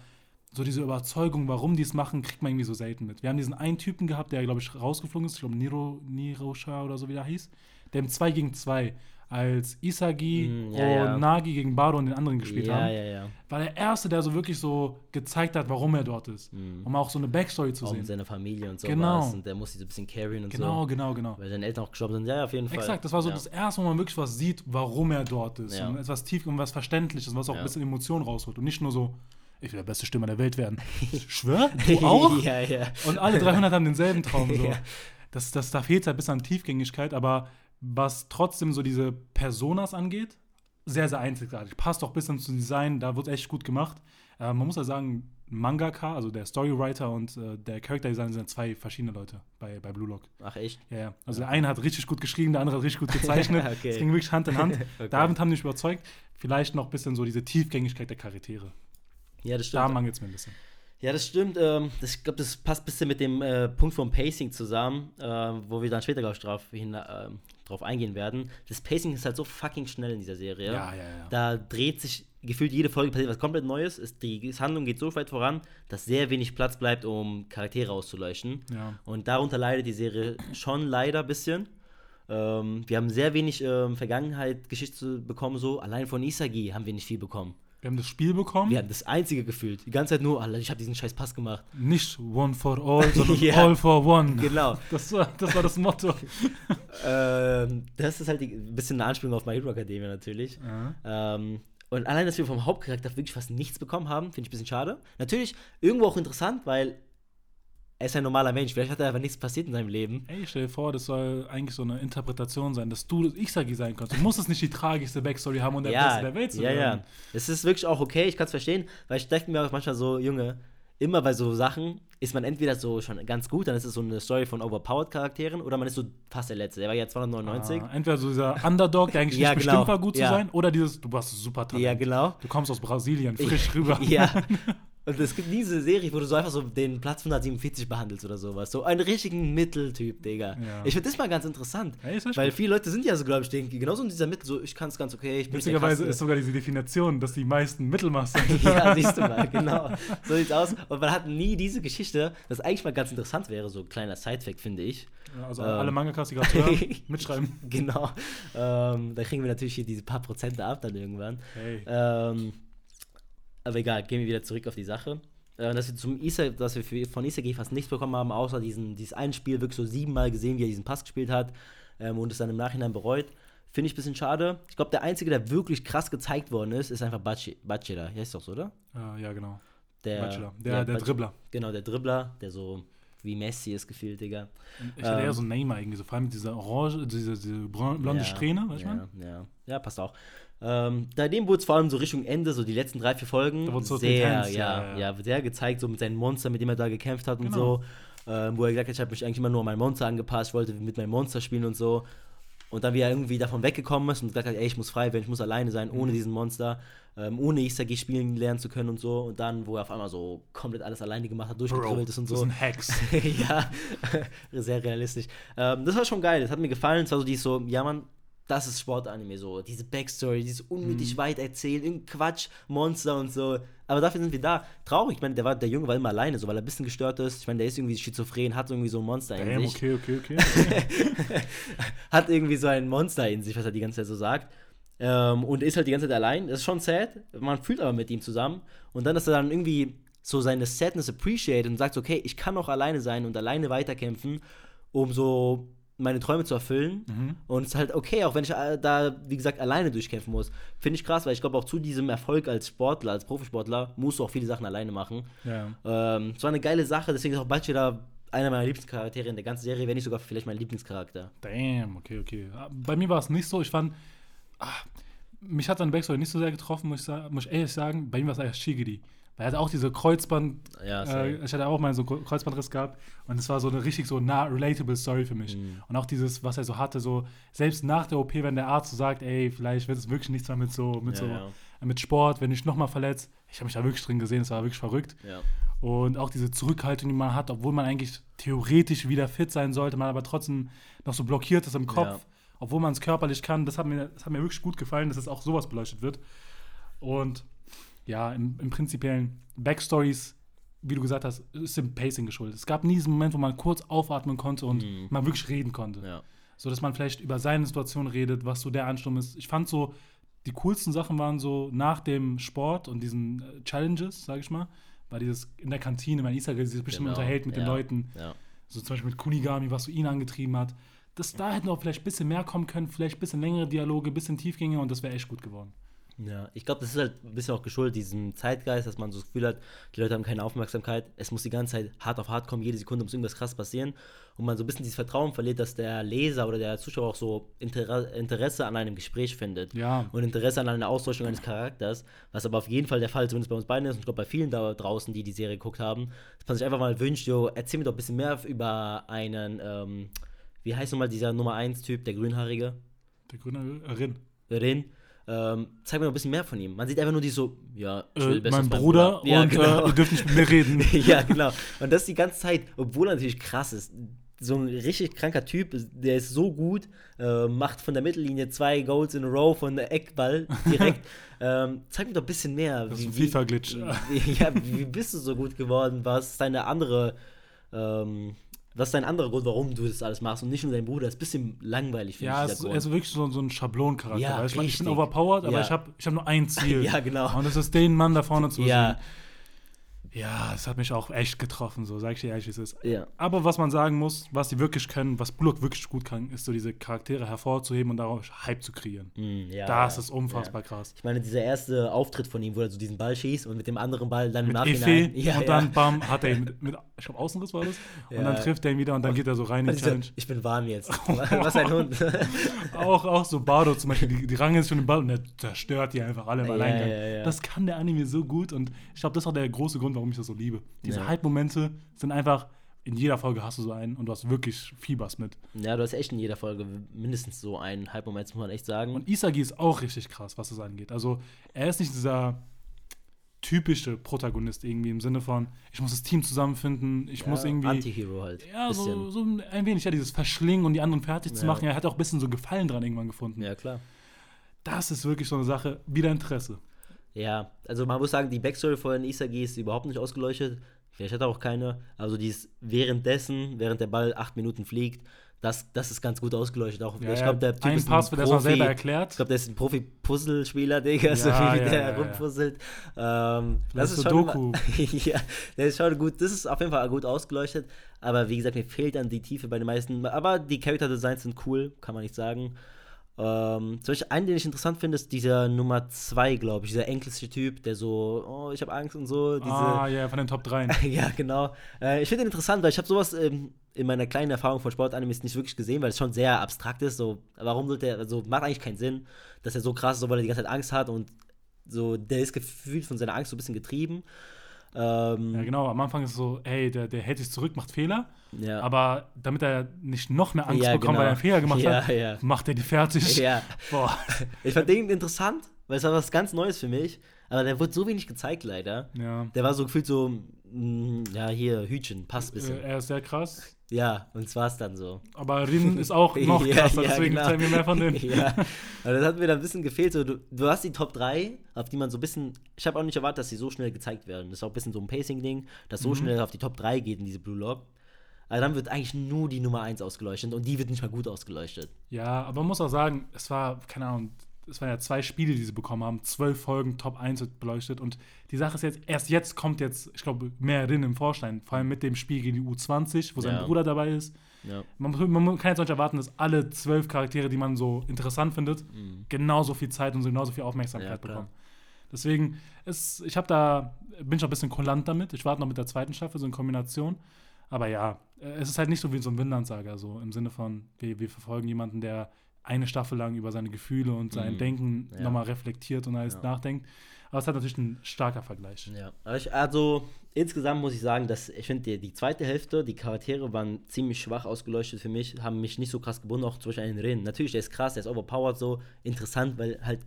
so diese Überzeugung, warum die es machen, kriegt man irgendwie so selten mit. Wir haben diesen einen Typen gehabt, der, glaube ich, rausgeflogen ist, ich glaube, Niro, Nirosha oder so, wie der hieß, der im 2 gegen 2 als Isagi Mm, ja, und ja. Nagi gegen Bado und den anderen gespielt ja, haben, war der Erste, der so wirklich so gezeigt hat, warum er dort ist. Mhm. Um auch so eine Backstory zu Auch sehen. mit seiner Familie und so Genau. Und der muss sich so ein bisschen carryen und Genau, so. genau, genau. Weil seine Eltern auch gestorben sind. Ja, auf jeden Fall. Exakt, das war so das erste, wo man wirklich was sieht, warum er dort ist. Und etwas tief und was Verständliches, was auch ein bisschen Emotionen rausholt. Und nicht nur so, ich will der beste Stimme der Welt werden. *laughs* Schwör, du auch? ja, ja. Und alle 300 haben denselben Traum. *laughs* So. Ja. das, das, da fehlt halt ein bisschen an Tiefgängigkeit, aber was trotzdem so diese Personas angeht, sehr, sehr einzigartig. Passt auch ein bisschen zum Design, da wird echt gut gemacht. Äh, man muss ja sagen, Mangaka, also der Storywriter und äh, der Character Designer sind zwei verschiedene Leute bei, bei Blue Lock. Ach, echt? Ja, ja. Also der eine hat richtig gut geschrieben, der andere hat richtig gut gezeichnet. *laughs* Okay. Es ging wirklich Hand in Hand. *laughs* Okay. Damit haben die mich überzeugt. Vielleicht noch ein bisschen so diese Tiefgängigkeit der Charaktere. Ja, das Da stimmt. mangelt es mir ein bisschen. Ja, das stimmt. Ähm, das, ich glaube, das passt ein bisschen mit dem äh, Punkt vom Pacing zusammen, äh, wo wir dann später, glaube ich, drauf, hin, äh, drauf eingehen werden. Das Pacing ist halt so fucking schnell in dieser Serie. Ja, ja, ja. Da dreht sich gefühlt jede Folge passiert was komplett Neues. Es, die Handlung geht so weit voran, dass sehr wenig Platz bleibt, um Charaktere auszuleuchten. Ja. Und darunter leidet die Serie schon leider ein bisschen. Ähm, wir haben sehr wenig ähm, Vergangenheit, Geschichte bekommen, so. Allein von Isagi haben wir nicht viel bekommen. Wir haben das Spiel bekommen. Wir hatten das einzige gefühlt. Die ganze Zeit nur, Alter, ich habe diesen scheiß Pass gemacht. Nicht one for all, *laughs* sondern Ja. all for one. Genau. *laughs* Das war das, war das Motto. *laughs* ähm, das ist halt ein bisschen eine Anspielung auf My Hero Academia natürlich. Ja. Ähm, und allein, dass wir vom Hauptcharakter wirklich fast nichts bekommen haben, finde ich ein bisschen schade. Natürlich irgendwo auch interessant, weil er ist ein normaler Mensch. Vielleicht hat da einfach nichts passiert in seinem Leben. Ey, stell dir vor, das soll eigentlich so eine Interpretation sein, dass du Isagi sein kannst. Du musst es nicht die tragischste Backstory haben und der Beste der Welt zu ja, werden. ja. Es ist wirklich auch okay, ich kann es verstehen, weil ich denke mir auch manchmal so, Junge, immer bei so Sachen ist man entweder so schon ganz gut, dann ist es so eine Story von overpowered Charakteren, oder man ist so fast der Letzte. Der war ja 299. Ah, entweder so dieser Underdog, der eigentlich *laughs* Ja, nicht genau. bestimmt war, gut Ja. zu sein, oder dieses, du warst super Talent. Ja, genau. Du kommst aus Brasilien, frisch rüber. *laughs* Ja. *laughs* Und es gibt diese Serie, wo du so einfach so den Platz 147 behandelst oder sowas. So einen richtigen Mitteltyp, Digga. Ja. Ich finde das mal ganz interessant. Echt weil gut. viele Leute sind ja so, glaube ich, denken, genauso in dieser Mitte, so, ich kann es ganz okay, ich Witzigerweise ist sogar diese Definition, dass die meisten Mittelmaß sind. *laughs* ja, *laughs* siehst du mal, genau. So sieht's aus. Und man hat nie diese Geschichte, das eigentlich mal ganz interessant wäre, so ein kleiner Sidefact, finde ich. Also Ähm. alle Mangakas, die gerade hören, *laughs* mitschreiben. Genau. Ähm, da kriegen wir natürlich hier diese paar Prozente ab dann irgendwann. Hey. Ähm, aber egal, gehen wir wieder zurück auf die Sache. Äh, dass wir zum Isa, dass wir für, von Isagi fast nichts bekommen haben, außer diesen, dieses ein Spiel wirklich so siebenmal gesehen, wie er diesen Pass gespielt hat ähm, und es dann im Nachhinein bereut. Finde ich ein bisschen schade. Ich glaube, der Einzige, der wirklich krass gezeigt worden ist, ist einfach Bachira. Hier ist doch so, oder? Äh, ja, genau. Der, Bachelor. Der, der Bach- Dribbler. Genau, der Dribbler, der so wie Messi ist gefühlt, Digga. Ich hatte Ähm. eher so einen Neymar irgendwie, so vor allem mit dieser orange, diese, diese blonde Ja, Strähne, weißt du? ja, ja, ja, passt auch. Ähm, dem wurde es vor allem so Richtung Ende, so die letzten drei, vier Folgen, so sehr, intens, ja, ja, ja, ja. sehr gezeigt, so mit seinen Monster, mit dem er da gekämpft hat und Genau. so. Ähm, wo er gesagt hat, ich habe mich eigentlich immer nur an mein Monster angepasst, ich wollte mit meinem Monster spielen und so. Und dann, wie er irgendwie davon weggekommen ist und gesagt hat, ey, ich muss frei werden, ich muss alleine sein, Mhm. ohne diesen Monster, ähm, ohne Isagi spielen lernen zu können und so. Und dann, wo er auf einmal so komplett alles alleine gemacht hat, durchgedrillt ist und das so. sind Hacks. *laughs* ja, *laughs* sehr realistisch. Ähm, das war schon geil, das hat mir gefallen. Es war so dieses so, ja man, das ist Sportanime so. Diese Backstory, dieses unnötig weit erzählen, irgendein Quatsch, Monster und so. Aber dafür sind wir da. Traurig, ich meine, der, war, der Junge war immer alleine, so, weil er ein bisschen gestört ist. Ich meine, der ist irgendwie schizophren, hat irgendwie so ein Monster in Damn, sich. okay, okay, okay. *laughs* Hat irgendwie so ein Monster in sich, was er die ganze Zeit so sagt. Ähm, und ist halt die ganze Zeit allein. Das ist schon sad. Man fühlt aber mit ihm zusammen. Und dann, dass er dann irgendwie so seine Sadness appreciate und sagt, okay, ich kann auch alleine sein und alleine weiterkämpfen, um so meine Träume zu erfüllen. Mhm. Und es ist halt okay, auch wenn ich äh, da, wie gesagt, alleine durchkämpfen muss. Finde ich krass, weil ich glaube, auch zu diesem Erfolg als Sportler, als Profisportler, musst du auch viele Sachen alleine machen. ja. Ähm, es war eine geile Sache, deswegen ist auch Bachira einer meiner Lieblingscharaktere in der ganzen Serie, wenn nicht sogar vielleicht mein Lieblingscharakter. Damn, okay, okay. Bei mir war es nicht so. Ich fand, ah, mich hat seine Backstory nicht so sehr getroffen, muss ich, sagen, muss ich ehrlich sagen. Bei ihm war es eigentlich Shigiri. Er hatte auch diese Kreuzband, Ja, äh, ich hatte auch mal so einen Kreuzbandriss gehabt und es war so eine richtig so nah relatable Story für mich. Mhm. Und auch dieses, was er so hatte, so selbst nach der OP, wenn der Arzt so sagt, ey, vielleicht wird es wirklich nichts mehr mit so, mit Ja, so, ja. mit Sport, wenn ich nochmal verletzt. Ich habe mich da wirklich drin gesehen, es war wirklich verrückt. Und auch diese Zurückhaltung, die man hat, obwohl man eigentlich theoretisch wieder fit sein sollte, man aber trotzdem noch so blockiert ist im Kopf, obwohl man es körperlich kann. Das hat, mir, das hat mir wirklich gut gefallen, dass es auch sowas beleuchtet wird. Und ja, im, im prinzipiellen Backstories, wie du gesagt hast, ist dem Pacing geschuldet. Es gab nie diesen Moment, wo man kurz aufatmen konnte und Mhm. man wirklich reden konnte. Ja. So dass man vielleicht über seine Situation redet, was so der Ansturm ist. Ich fand so, die coolsten Sachen waren so nach dem Sport und diesen äh, Challenges, sag ich mal, war dieses in der Kantine, mein Isaga sich bestimmt Genau. unterhält mit den Ja. Leuten, Ja. so zum Beispiel mit Kunigami, was so ihn angetrieben hat. Das, da hätten auch vielleicht ein bisschen mehr kommen können, vielleicht ein bisschen längere Dialoge, ein bisschen Tiefgänge und das wäre echt gut geworden. Ja, ich glaube, das ist halt ein bisschen auch geschuldet, diesem Zeitgeist, dass man so das Gefühl hat, die Leute haben keine Aufmerksamkeit. Es muss die ganze Zeit hart auf hart kommen, jede Sekunde muss irgendwas krass passieren. Und man so ein bisschen dieses Vertrauen verliert, dass der Leser oder der Zuschauer auch so Inter Interesse an einem Gespräch findet. Ja. Und Interesse an einer Ausleuchtung eines Charakters, was aber auf jeden Fall der Fall zumindest bei uns beiden ist und ich glaube bei vielen da draußen, die die Serie geguckt haben, dass man sich einfach mal wünscht, jo, erzähl mir doch ein bisschen mehr über einen, ähm, wie heißt nochmal dieser Nummer 1 Typ, der Grünhaarige? Der grüne Rin. Rin. Ähm, zeig mir noch ein bisschen mehr von ihm. Man sieht einfach nur die so, ja, ich will Äh, mein als Bruder Ja, und genau. äh, ihr dürft nicht mit mir reden. *laughs* ja, genau. Und das die ganze Zeit, obwohl er natürlich krass ist. So ein richtig kranker Typ, der ist so gut, äh, macht von der Mittellinie zwei Goals in a row von der Eckball direkt. *laughs* ähm, zeig mir doch ein bisschen mehr. Das ist ein wie- FIFA-Glitch. Wie, ja, wie bist du so gut geworden? Was ist deine andere, ähm, was ist dein anderer Grund, warum du das alles machst und nicht nur dein Bruder? Das ist ein bisschen langweilig, finde Ja, ich, es, dieser er ist wirklich so, so ein Schablonencharakter. Ja, du? ich bin overpowered, aber Ja. ich habe ich hab nur ein *laughs* Ziel. Ja, genau. Und das ist den Mann da vorne zu Ja. besiegen. Ja, es hat mich auch echt getroffen, so sag ich dir ehrlich, wie es ist. Ja. Aber was man sagen muss, was die wirklich können, was Bullock wirklich gut kann, ist so diese Charaktere hervorzuheben und darauf Hype zu kreieren. Mm, ja, das ist unfassbar ja. krass. Ich meine, dieser erste Auftritt von ihm, wo er so diesen Ball schießt und mit dem anderen Ball dann im Mit Nachhinein. Efe *laughs* und dann bam, hat er ihn mit, mit ich glaube Außenriss war das. Und dann trifft er ihn wieder und dann geht er so rein in Und die so, Challenge. ich bin warm jetzt. *laughs* *laughs* Was ein Hund. auch, auch so Bardo zum Beispiel, die, die rangen sich schon den Ball und der zerstört die einfach alle im Alleingang. Das kann der Anime so gut und ich glaube, das ist auch der große Grund, warum ich das so liebe. Diese Ja. Hype-Momente sind einfach, in jeder Folge hast du so einen und du hast wirklich Fiebers mit. ja, du hast echt in jeder Folge mindestens so einen Halbmoment, muss man echt sagen. Und Isagi ist auch richtig krass, was das angeht. Also er ist nicht dieser typische Protagonist irgendwie im Sinne von, ich muss das Team zusammenfinden, ich muss irgendwie... Anti-Hero halt. ja, so, so ein wenig, ja, dieses Verschlingen und die anderen fertig zu Ja. machen. Er hat auch ein bisschen so Gefallen dran irgendwann gefunden. Ja, klar. Das ist wirklich so eine Sache, wieder Interesse. Ja, also man muss sagen, die Backstory von Isagi ist überhaupt nicht ausgeleuchtet. Vielleicht hat er auch keine. Also die ist währenddessen, während der Ball acht Minuten fliegt, das, das ist ganz gut ausgeleuchtet. Auch, Ja, ich glaube, der Typ ein ist Pass wird erstmal selber Ich erklärt. glaube, der ist ein Profi-Puzzlespieler, Digga, so Ja, wie ja, der rumpuzzelt. Ähm, Das das ist schon immer, *laughs* ja, der ist schon gut. Das ist auf jeden Fall gut ausgeleuchtet. Aber wie gesagt, mir fehlt dann die Tiefe bei den meisten. Aber die Character Designs sind cool, kann man nicht sagen. Ähm, zum Beispiel einen, den ich interessant finde, ist dieser Nummer 2, glaube ich, dieser englische Typ, der so, oh, ich habe Angst und so. Diese, ah, ja, von den Top 3. *laughs* ja, genau. Äh, ich finde den interessant, weil ich habe sowas ähm, in meiner kleinen Erfahrung von Sportanimes nicht wirklich gesehen, weil es schon sehr abstrakt ist. So, warum sollte er, also macht eigentlich keinen Sinn, dass er so krass ist, so, weil er die ganze Zeit Angst hat und so, der ist gefühlt von seiner Angst so ein bisschen getrieben. Ähm, Ja, genau. Am Anfang ist es so, ey, der, der hält sich zurück, macht Fehler. ja. Aber damit er nicht noch mehr Angst Ja, bekommt, weil er einen genau. Fehler gemacht *laughs* Ja, hat, macht er die fertig. *laughs* ja. Boah. *laughs* Ich fand den interessant, weil es war was ganz Neues für mich. Aber der wurde so wenig gezeigt, leider. Ja. Der war so gefühlt so, mm, ja, hier, Hütchen, passt ein bisschen. Äh, Er ist sehr krass. Ja, und es war es dann so. Aber Rin ist auch *laughs* noch Ja, krasser, ja, deswegen genau. zeigen wir mehr von dem. *laughs* ja, aber das hat mir dann ein bisschen gefehlt. So, du, du hast die Top 3, auf die man so ein bisschen. Ich habe auch nicht erwartet, dass sie so schnell gezeigt werden. Das ist auch ein bisschen so ein Pacing-Ding, dass so Mhm. schnell auf die Top 3 geht in diese Blue Lock. Aber dann wird eigentlich nur die Nummer 1 ausgeleuchtet und die wird nicht mal gut ausgeleuchtet. Ja, aber man muss auch sagen, es war, keine Ahnung, es waren ja zwei Spiele, die sie bekommen haben. Zwölf Folgen, Top 1 wird beleuchtet. Und die Sache ist jetzt, erst jetzt kommt jetzt, ich glaube, mehr Rin im Vorstein. Vor allem mit dem Spiel gegen die U20, wo sein Ja. Bruder dabei ist. Ja. Man, man kann jetzt nicht erwarten, dass alle zwölf Charaktere, die man so interessant findet, genauso viel Zeit und so genauso viel Aufmerksamkeit Mhm. Ja, bekommen. Deswegen, ist, ich habe da, bin ich auch ein bisschen kulant damit. Ich warte noch mit der zweiten Staffel, so in Kombination. Aber ja, äh, es ist halt nicht so wie so ein Winlandsaga, so im Sinne von, wir, wir verfolgen jemanden, der eine Staffel lang über seine Gefühle und sein Mhm. Denken Ja. nochmal reflektiert und alles Ja. nachdenkt. Aber es hat natürlich ein starker Vergleich. Ja, also insgesamt muss ich sagen, dass ich finde, die, die zweite Hälfte, die Charaktere waren ziemlich schwach ausgeleuchtet für mich, haben mich nicht so krass gebunden, auch Beispiel einen Rin. Natürlich, der ist krass, der ist overpowered so, interessant, weil halt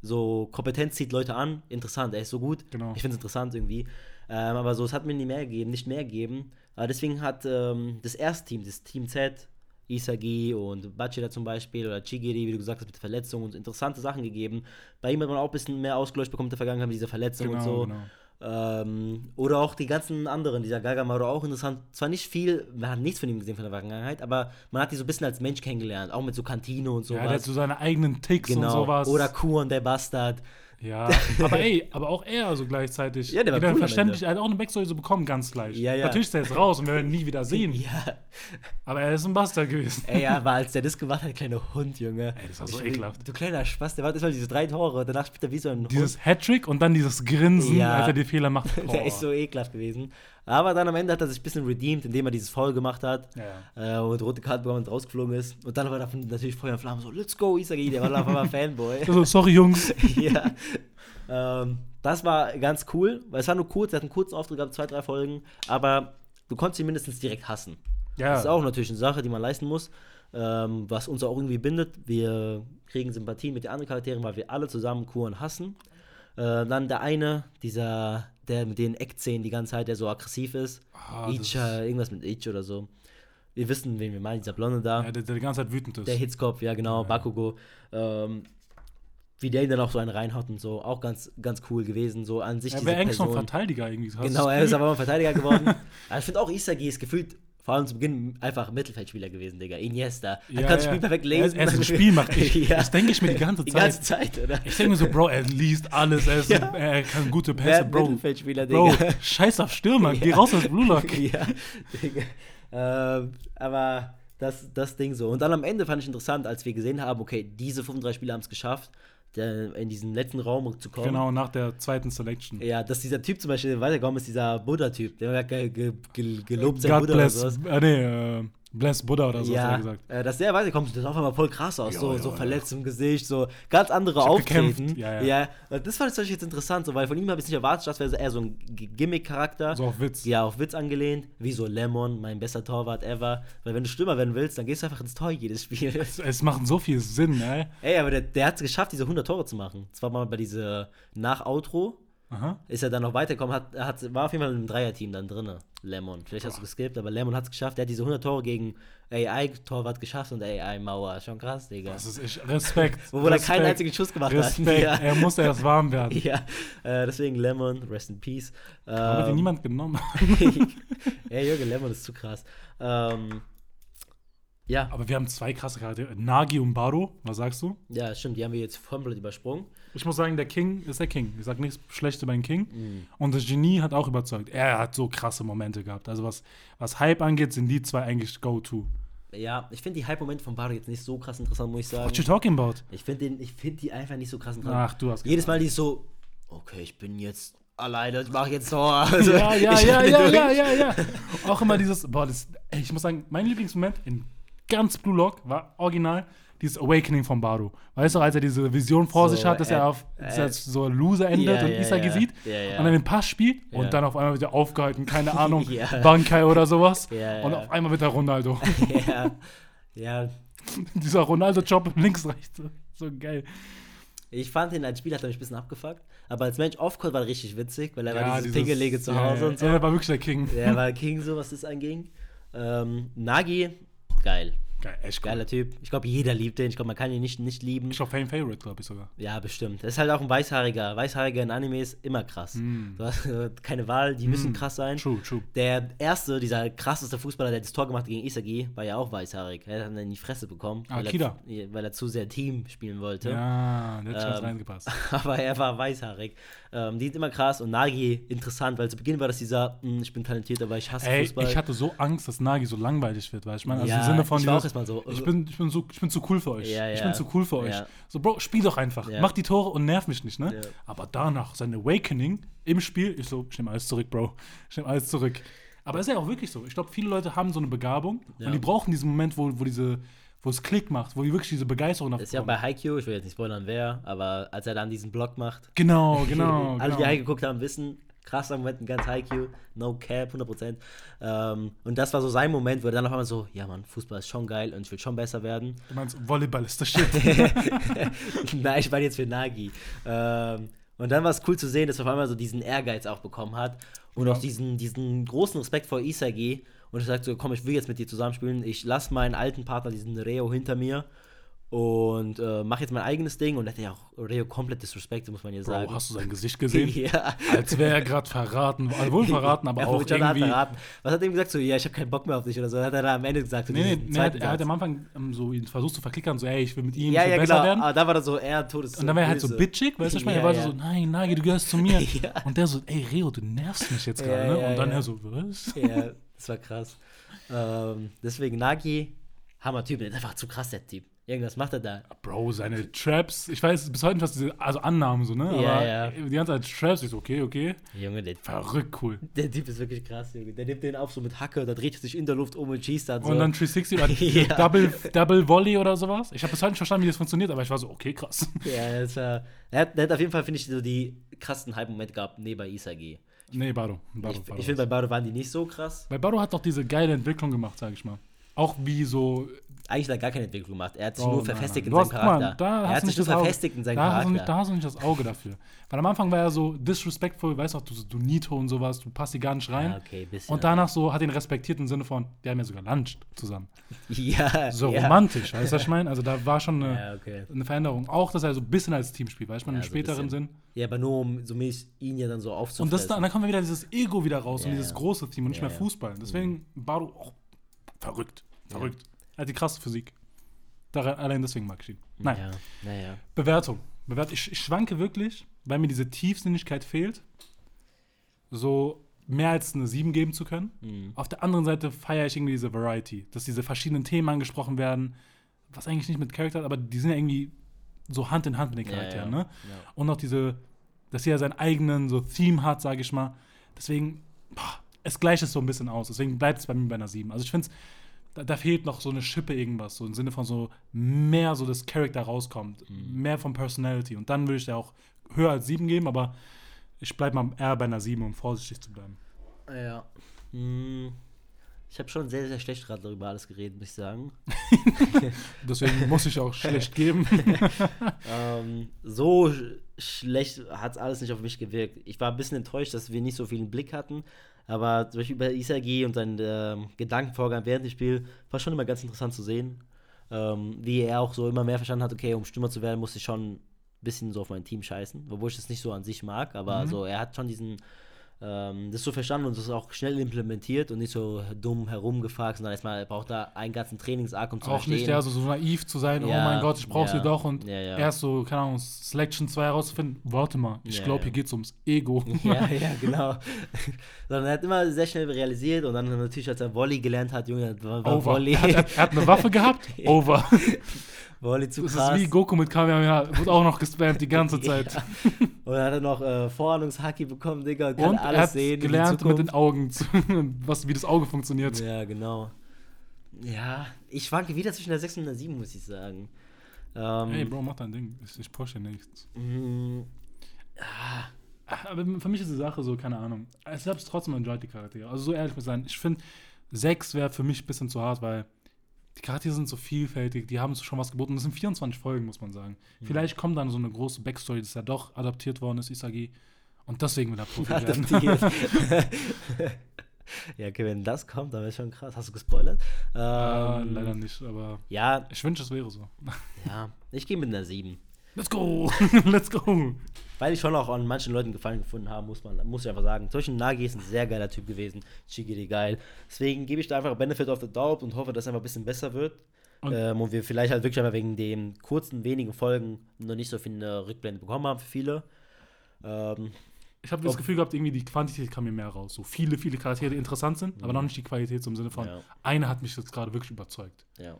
so Kompetenz zieht Leute an, interessant, er ist so gut. Genau. Ich finde es interessant irgendwie. Ähm, aber so, es hat mir nie mehr gegeben, nicht mehr gegeben. Aber deswegen hat ähm, das erste Team, das Team Z, Isagi und Bachida zum Beispiel oder Chigiri, wie du gesagt hast, mit Verletzungen und interessante Sachen gegeben. Bei ihm hat man auch ein bisschen mehr ausgelöscht bekommen in der Vergangenheit mit dieser Verletzung und so. genau. Ähm, oder auch die ganzen anderen, dieser Gagamaru auch interessant. Zwar nicht viel, man hat nichts von ihm gesehen von der Vergangenheit, aber man hat die so ein bisschen als Mensch kennengelernt, auch mit so Kantine und Ja, der hat so seine eigenen Ticks und genau. sowas. Oder Kuon, der Bastard. Ja, *laughs* aber ey, aber auch er so gleichzeitig. Ja, der war cool verständlich, er hat auch eine Backstory so bekommen, ganz gleich. Ja, ja. Natürlich ist er jetzt raus und wir werden ihn nie wieder sehen. *laughs* Ja, Aber er ist ein Bastard gewesen. ey, ja, *laughs* aber als der das gemacht hat, kleiner Hund, Junge. Ey, das war so Ich- ekelhaft. Du kleiner Spaß, der war erstmal diese drei Tore, danach spielt er wie so ein Hund. Dieses Hattrick und dann dieses Grinsen, Ja. als er die Fehler macht. Der Boah. ist so ekelhaft gewesen. Aber dann am Ende hat er sich ein bisschen redeemed, indem er dieses Foul gemacht hat. Ja, Äh, und rote Karte bekommen und rausgeflogen ist. Und dann war da natürlich Feuer und Flamme so, let's go, Isagi, der war auf einmal *laughs* Fanboy. Also, sorry, Jungs. *laughs* ja. Ähm, das war ganz cool, weil es war nur kurz, er hat einen kurzen Auftritt gehabt, zwei, drei Folgen, aber du konntest ihn mindestens direkt hassen. Ja, Das ist auch natürlich eine Sache, die man leisten muss, ähm, was uns auch irgendwie bindet. Wir kriegen Sympathien mit den anderen Charakteren, weil wir alle zusammen Kuren hassen. Äh, dann der eine, dieser, der mit den Eckzähnen die ganze Zeit, der so aggressiv ist. Ah, Icha, irgendwas mit Ich oder so. Wir wissen, wen wir meinen, dieser Blonde da. ja, der, der die ganze Zeit wütend ist. Der Hitzkopf, ja genau, Bakugo. Ähm, wie der ihn dann auch so einen reinhaut und so, auch ganz, ganz cool gewesen. So an sich er wäre eigentlich so ein. Verteidiger irgendwie. Hast Genau, er ist aber mal Verteidiger geworden. aber *laughs* ich finde auch Isagi ist gefühlt vor allem zu Beginn einfach Mittelfeldspieler gewesen, Digga. Iniesta. Er Ja, kann das ja. Spiel perfekt Er lesen. er ist ein Spielmacher. Ich- *laughs* ja. das denke ich mir die ganze Die Zeit. ganze Zeit, oder? Ich denke mir so, Bro, er liest alles, er, ist, er kann gute Wer Pässe, Bro. Mittelfeldspieler, Bro, Digga. scheiß auf Stürmer, *laughs* geh raus aus Blue Lock. *laughs* ja, Digga. Ähm, aber das, das Ding so. Und dann am Ende fand ich interessant, als wir gesehen haben, okay, diese 35 Spieler haben es geschafft, der, in diesen letzten Raum zu kommen. Genau, nach der zweiten Selection. Ja, dass dieser Typ zum Beispiel weitergekommen ist, dieser Buddha-Typ, der hat ge ge ge gelobt sein God Buddha bless, oder sowas. äh, nee, äh, bless Buddha oder so Ja, gesagt. äh, dass der weiterkommt, das sah auf einmal voll krass aus. Ja, so, ja, so ja. verletzt im Gesicht, so ganz andere Auftreten. gekämpft, ja, ja. und das fand ich jetzt interessant, so, weil von ihm habe ich nicht erwartet, das wäre so eher so ein Gimmick-Charakter. So auf Witz. Ja, auf Witz angelehnt, wie so Lemon, mein bester Torwart ever. Weil wenn du Stürmer werden willst, dann gehst du einfach ins Tor jedes Spiel. *laughs* Es, es macht so viel Sinn, ey. Ey, aber der, der hat es geschafft, diese 100 Tore zu machen. Zwar mal bei diese Nach-Outro, Aha. ist er dann noch weitergekommen, hat, er hat, war auf jeden Fall im Dreierteam dann drin, Lemon. Vielleicht hast du geskippt, aber Lemon hat es geschafft. Er hat diese 100 Tore gegen AI-Torwart geschafft und AI-Mauer. Schon krass, Digga. Das ist echt Respekt. *laughs* Obwohl er Respekt, keinen einzigen Schuss gemacht Respekt. hat. Ja, Er muss erst warm werden. *laughs* ja. Äh, deswegen Lemon, rest in peace. Aber die Ähm, niemand genommen. *laughs* Ey, Jürgen, Lemon ist zu krass. Ähm, ja, Aber wir haben zwei krasse Charaktere. Nagi und Baro, was sagst du? ja, stimmt, die haben wir jetzt komplett übersprungen. Ich muss sagen, der King ist der King. Ich sag nichts Schlechtes über den King. Mhm. Und das Genie hat auch überzeugt. Er hat so krasse Momente gehabt. Also was, was Hype angeht, sind die zwei eigentlich Go-To. Ja, ich finde die Hype-Momente von Baro jetzt nicht so krass interessant, muss ich sagen. What you talking about? Ich finde find die einfach nicht so krass interessant. Ach, du hast Jedes Mal die ist so, okay, ich bin jetzt alleine, ich mache jetzt Tor. *laughs* Also, Ja, ja, ja, ja, ja, ja, ja. Auch immer dieses, boah, das, ey, ich muss sagen, mein Lieblingsmoment in ganz Blue Lock war original dieses Awakening von Baru. Weißt du, als er diese Vision vor So, sich hat, dass äh, er auf dass er äh, so Loser endet Ja, und ja, Isagi ja. sieht Ja, ja. und dann den Pass spielt Ja. und dann auf einmal wieder aufgehalten, keine *laughs* Ahnung, Ja. Bankai oder sowas. Ja, ja. Und auf einmal wird er Ronaldo. *laughs* ja, ja. *laughs* Dieser Ronaldo-Job links, rechts. So geil. Ich fand ihn als Spieler hat er mich ein bisschen abgefuckt, aber als Mensch off-court war er richtig witzig, weil er war dieses dieses- Pingelege zu ja, Hause ja, und so. Er war wirklich der King. Der war King, so was das anging. Ähm, Nagi, geil. Geil, echt cool. Geiler Typ. Ich glaube, jeder liebt den. Ich glaube, man kann ihn nicht, nicht lieben. Ich glaube, Fan Favorite, glaube ich sogar. Ja, bestimmt. Das ist halt auch ein Weißhaariger. Weißhaariger in Animes immer krass. Mm. Du hast äh, keine Wahl, die müssen krass sein. True, true. Der erste, dieser krasseste Fußballer, der das Tor gemacht hat gegen Isagi, war ja auch weißhaarig. Er hat dann in die Fresse bekommen, weil Akira. er, weil er zu sehr Team spielen wollte. Ja, der hat schon Ähm, reingepasst. *laughs* Aber er war weißhaarig. Ähm, die sind immer krass und Nagi interessant, weil zu Beginn war das dieser, "Hm, ich bin talentiert, aber ich hasse Ey, Fußball. ich hatte so Angst, dass Nagi so langweilig wird, weil ich meine, also Ja, im Sinne von ich dieses, erstmal so, ich äh, bin, ich bin so, ich bin zu cool für euch. Ja, Ich ja. bin zu cool für euch. Ja. So, Bro, spiel doch einfach. Mach die Tore und nerv mich nicht, ne? Aber danach, sein Awakening im Spiel, ich so, ich nehme alles zurück, Bro. Ich nehme alles zurück. Aber ist ja auch wirklich so. Ich glaube, viele Leute haben so eine Begabung und die brauchen diesen Moment, wo, wo diese, wo es Klick macht, wo die wirklich diese Begeisterung Das ist ja auch bei Haikyuu, ich will jetzt nicht spoilern, wer, aber als er dann diesen Block macht, Genau, genau. *laughs* alle, die genau. reingeguckt haben, wissen, krasser Moment, ein ganz High-Q, no cap, 100%. Ähm, und das war so sein Moment, wo er dann auf einmal so, ja Mann, Fußball ist schon geil und ich will schon besser werden. Du meinst, Volleyball ist das Shit. *laughs* Nein, ich meine jetzt für Nagi. Ähm, und dann war es cool zu sehen, dass er auf einmal so diesen Ehrgeiz auch bekommen hat und Ja. auch diesen, diesen großen Respekt vor Isagi. Und er sagt so, komm, ich will jetzt mit dir zusammenspielen. Ich lasse meinen alten Partner, diesen Reo, hinter mir und äh, mache jetzt mein eigenes Ding. Und hat ja auch Reo komplett disrespected, muss man ja Bro, sagen. hast du sein *laughs* Gesicht gesehen? ja. Als wäre er gerade verraten. Also wohl verraten, aber Ja, *laughs* auch John hat irgendwie. verraten. Was hat er ihm gesagt? So, ja, ich habe keinen Bock mehr auf dich oder so. Hat er da am Ende gesagt. So Nee, nee, nee er, hat, er am Anfang ähm, so versucht zu verklickern, so, ey, ich will mit ihm ja, ja, besser genau. werden. Aber da war er so, er Todes. Und dann war er halt so bitchig, weißt du, ich meine, *laughs* er war so, nein, Nagi, du gehörst zu mir. Und der so, ey, Reo, du nervst mich jetzt gerade, ne? Und dann er so, was? ja, das war krass. Ähm, deswegen Nagi, Hammer-Typ, der ist einfach zu krass, der Typ. Irgendwas macht er da. Bro, seine Traps, ich weiß bis heute nicht, was diese, also Annahmen so, ne? Ja, Aber ja. die ganze Zeit Traps, ich so, okay, okay. Junge, der, Verrückt cool. der Typ ist wirklich krass, Junge. Der nimmt den auf so mit Hacke, da dreht er sich in der Luft um und schießt dann so. Und dann 360 oder *laughs* Ja. Double, Double Volley oder sowas. Ich habe bis heute nicht verstanden, wie das funktioniert, aber ich war so, okay, krass. ja, das war, er, hat, der hat auf jeden Fall, finde ich, so die krassen Hype-Momente gehabt, neben Isagi. nee, Baro. Baro, Ich, Baro. ich finde, bei Bado waren die nicht so krass. Bei Baro hat doch diese geile Entwicklung gemacht, sag ich mal. Auch wie so. Eigentlich hat er gar keine Entwicklung gemacht. Er hat sich Oh, nur nein, verfestigt nein. in Du seinem hast- guck mal, Charakter. da er hast hat du sich nicht nur das Auge- verfestigt in seinem Da hast, Charakter. nicht, da hast du nicht das Auge dafür. Weil am Anfang war er so disrespectful, weißt du, du, du Nito und sowas, du passt hier gar nicht rein. ja, okay, bisschen. Und danach so hat ihn respektiert im Sinne von, wir haben ja sogar Lunch zusammen. *laughs* ja, So ja. romantisch, weißt du, was ich meine? Also da war schon eine, Ja, okay. eine Veränderung. Auch, dass er so ein bisschen als Team spielt, weißt du, Ja, im so späteren. Sinn. Ja, aber nur um so mäßig ihn ja dann so aufzufressen. Und das, dann, dann kommt wieder dieses Ego wieder raus und dieses große Team und nicht mehr. Fußball. Deswegen Baro auch verrückt, verrückt. Er hat die krasse Physik. Daran, allein deswegen mag ich ihn. Nein, Ja, naja. Bewertung. Bewertung. Ich, ich schwanke wirklich, weil mir diese Tiefsinnigkeit fehlt, so mehr als eine 7 geben zu können. Mhm. Auf der anderen Seite feiere ich irgendwie diese Variety, dass diese verschiedenen Themen angesprochen werden, was eigentlich nicht mit Charakter, aber die sind ja irgendwie so Hand in Hand mit den Ja, Charakteren, ja. ne? Und auch diese, dass er seinen eigenen so Theme hat, sage ich mal. Deswegen, boah, es gleicht es so ein bisschen aus. Deswegen bleibt es bei mir bei einer 7. Also ich finde da, da fehlt noch so eine Schippe irgendwas, so im Sinne von so mehr so das Charakter rauskommt, Mhm. mehr vom Personality. Und dann würde ich da auch höher als 7 geben, aber ich bleibe mal eher bei einer 7, um vorsichtig zu bleiben. Ja. Hm. Ich habe schon sehr, sehr schlecht gerade darüber alles geredet, muss ich sagen. *laughs* Deswegen muss ich auch *laughs* schlecht geben. *laughs* ähm, so schlecht hat alles nicht auf mich gewirkt. Ich war ein bisschen enttäuscht, dass wir nicht so viel im Blick hatten. Aber zum Beispiel bei Isagi und seinen ähm, Gedankenvorgang während dem Spiel war schon immer ganz interessant zu sehen. Ähm, wie er auch so immer mehr verstanden hat, okay, um Stürmer zu werden, muss ich schon ein bisschen so auf mein Team scheißen. Obwohl ich das nicht so an sich mag, aber Mhm. so, er hat schon diesen ähm, das so verstanden und das auch schnell implementiert und nicht so dumm herumgefragt, sondern erstmal er braucht da einen ganzen Trainingsarg, um zu auch verstehen. nicht ja, so, so naiv zu sein, oh Ja, mein Gott, ich brauche ja, sie doch. Und ja, erst so, keine Ahnung, Selection 2 herauszufinden, warte mal, ich glaube, hier geht es ums Ego. *laughs* Ja, ja, genau. *laughs* Sondern er hat immer sehr schnell realisiert und dann natürlich, als er Volley gelernt hat, Junge, war, war Over. Volley, Er, hat, er hat eine Waffe *laughs* gehabt, over. Volley zu Das krass. ist wie Goku mit Kamehameha, wird auch noch gespammt die ganze *laughs* Zeit. Ja. Und dann hat er noch äh, Vorahnungshaki bekommen, Digga, kann Und alles er hat sehen. gelernt mit den. Augen, zu, *laughs* was, wie das Auge funktioniert. Ja, genau. Ja, ich schwanke wieder zwischen der 6 und der 7, muss ich sagen. Ähm, Hey, Bro, mach dein Ding. Ich, ich pushe nichts. mh, Aber für mich ist die Sache so, keine Ahnung. Ich habe es trotzdem enjoyed, die Charaktere. Also so ehrlich muss ich sein. Ich finde, 6 wäre für mich ein bisschen zu hart, weil die Charaktere sind so vielfältig, die haben schon was geboten. Das sind 24 Folgen, muss man sagen. Mhm. Vielleicht kommt dann so eine große Backstory, dass er doch adaptiert worden ist, Isagi. Und deswegen will er Profi werden. *laughs* ja, okay, wenn das kommt, dann wäre schon krass. Hast du gespoilert? Ah, Ähm, leider nicht, aber Ja, ich wünsche, es wäre so. ja, ich gehe mit einer 7. Let's go! *laughs* Let's go! Weil ich schon auch an manchen Leuten Gefallen gefunden habe, muss man, muss ich einfach sagen. Beispiel Nagi ist ein sehr geiler Typ gewesen. Chigiri geil. Deswegen gebe ich da einfach Benefit of the Doubt und hoffe, dass es einfach ein bisschen besser wird. Und- ähm, und wir vielleicht halt wirklich einfach wegen den kurzen, wenigen Folgen noch nicht so viel eine Rückblende bekommen haben für viele. Ähm, Ich habe das Gefühl gehabt, irgendwie die Quantität kam mir mehr raus. So viele, viele Charaktere, die interessant sind, Mhm. aber noch nicht die Qualität zum Sinne von, Ja. eine hat mich jetzt gerade wirklich überzeugt. ja.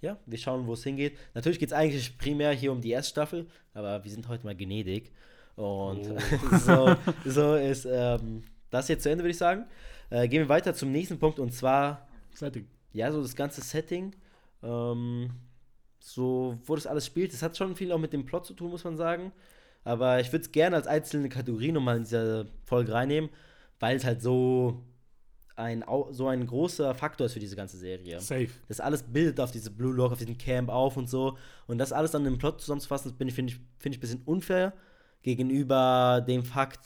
Ja, wir schauen, wo es hingeht. Natürlich geht es eigentlich primär hier um die Erststaffel, aber wir sind heute mal gnädig. Und Oh. *laughs* so, so ist ähm, das jetzt zu Ende, würde ich sagen. Äh, gehen wir weiter zum nächsten Punkt und zwar Setting. ja, so das ganze Setting, ähm, so wo das alles spielt, das hat schon viel auch mit dem Plot zu tun, muss man sagen. Aber ich würde es gerne als einzelne Kategorie nochmal in diese Folge reinnehmen, weil es halt so ein, so ein großer Faktor ist für diese ganze Serie. Safe. Das alles bildet auf diese Blue Lock, auf diesen Camp auf und so. Und das alles dann im Plot zusammenzufassen, finde ich, finde ich, finde ich ein bisschen unfair gegenüber dem Fakt,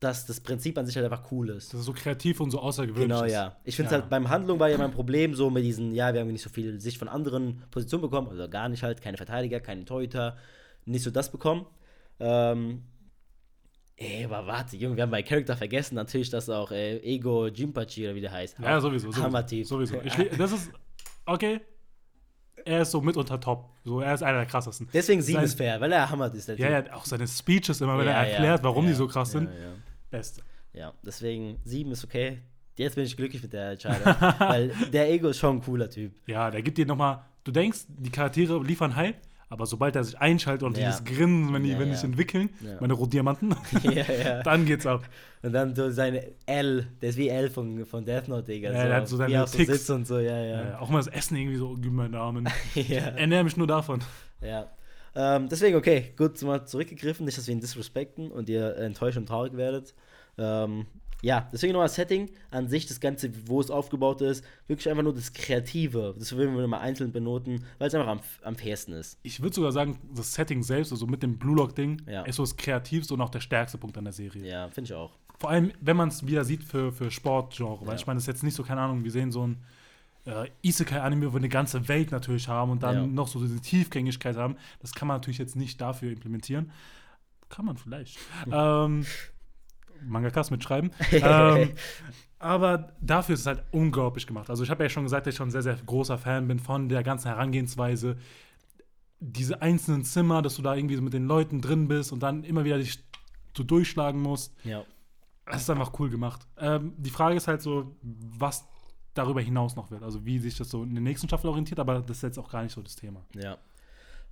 dass das Prinzip an sich halt einfach cool ist. Das ist so kreativ und so außergewöhnlich. Genau, ist. ja. Ich finde Ja. halt, beim Handlung war ja mein Problem so mit diesen, ja, wir haben nicht so viel Sicht von anderen Positionen bekommen, also gar nicht halt, keine Verteidiger, keine Torhüter, nicht so das bekommen. Ähm, ey, aber warte, Junge, wir haben bei Charakter vergessen, natürlich, dass auch äh, Ego Jimpachi oder wie der heißt. Ja, sowieso. sowieso Hammertyp. Sowieso. Ich, le- das ist, okay, er ist so mitunter top. So, er ist einer der krassesten. Deswegen sieben ist fair, weil er hammert ist, der Ja, ja, auch seine Speeches immer, wenn Ja, er ja, erklärt, warum ja, die so krass ja, sind. Ja, Beste. ja, deswegen sieben ist okay. Jetzt bin ich glücklich mit der Entscheidung, *laughs* weil der Ego ist schon ein cooler Typ. Ja, der gibt dir nochmal, du denkst, die Charaktere liefern Hype, aber sobald er sich einschaltet und Ja. dieses Grinsen, wenn die, Ja, wenn die ja. sich entwickeln, meine Rotdiamanten, *laughs* dann geht's ab. Und dann so seine L, der ist wie L von, von Death Note, Digga. Ja, der hat so seine so Ticks. sitzt und so, ja, Ja. auch mal das Essen irgendwie so, gib mir meinen Namen. *laughs* ja. Ernähre mich nur davon. ja. Ähm, deswegen, okay, gut, mal zurückgegriffen, nicht, dass wir ihn disrespekten und ihr enttäuscht und traurig werdet. Ähm, ja, deswegen nochmal das Setting an sich, das Ganze, wo es aufgebaut ist, wirklich einfach nur das Kreative. Das würden wir mal einzeln benoten, weil es einfach am, am fairsten ist. Ich würde sogar sagen, das Setting selbst, also mit dem Blue Lock-Ding, Ja. ist so das kreativste und auch der stärkste Punkt an der Serie. Ja, finde ich auch. Vor allem, wenn man es wieder sieht für, für Sportgenre. Weil Ja. ich meine, das ist jetzt nicht so, keine Ahnung, wir sehen so ein äh, Isekai-Anime, wo wir eine ganze Welt natürlich haben und dann Ja. noch so diese Tiefgängigkeit haben. Das kann man natürlich jetzt nicht dafür implementieren. Kann man vielleicht. *laughs* ähm, Mangakas mitschreiben. *laughs* ähm, aber dafür ist es halt unglaublich gemacht. Also ich habe ja schon gesagt, dass ich schon ein sehr, sehr großer Fan bin von der ganzen Herangehensweise. Diese einzelnen Zimmer, dass du da irgendwie so mit den Leuten drin bist und dann immer wieder dich so durchschlagen musst. Ja. Das ist einfach cool gemacht. Ähm, die Frage ist halt so, was darüber hinaus noch wird. Also wie sich das so in der nächsten Staffel orientiert, aber das ist jetzt auch gar nicht so das Thema. Ja.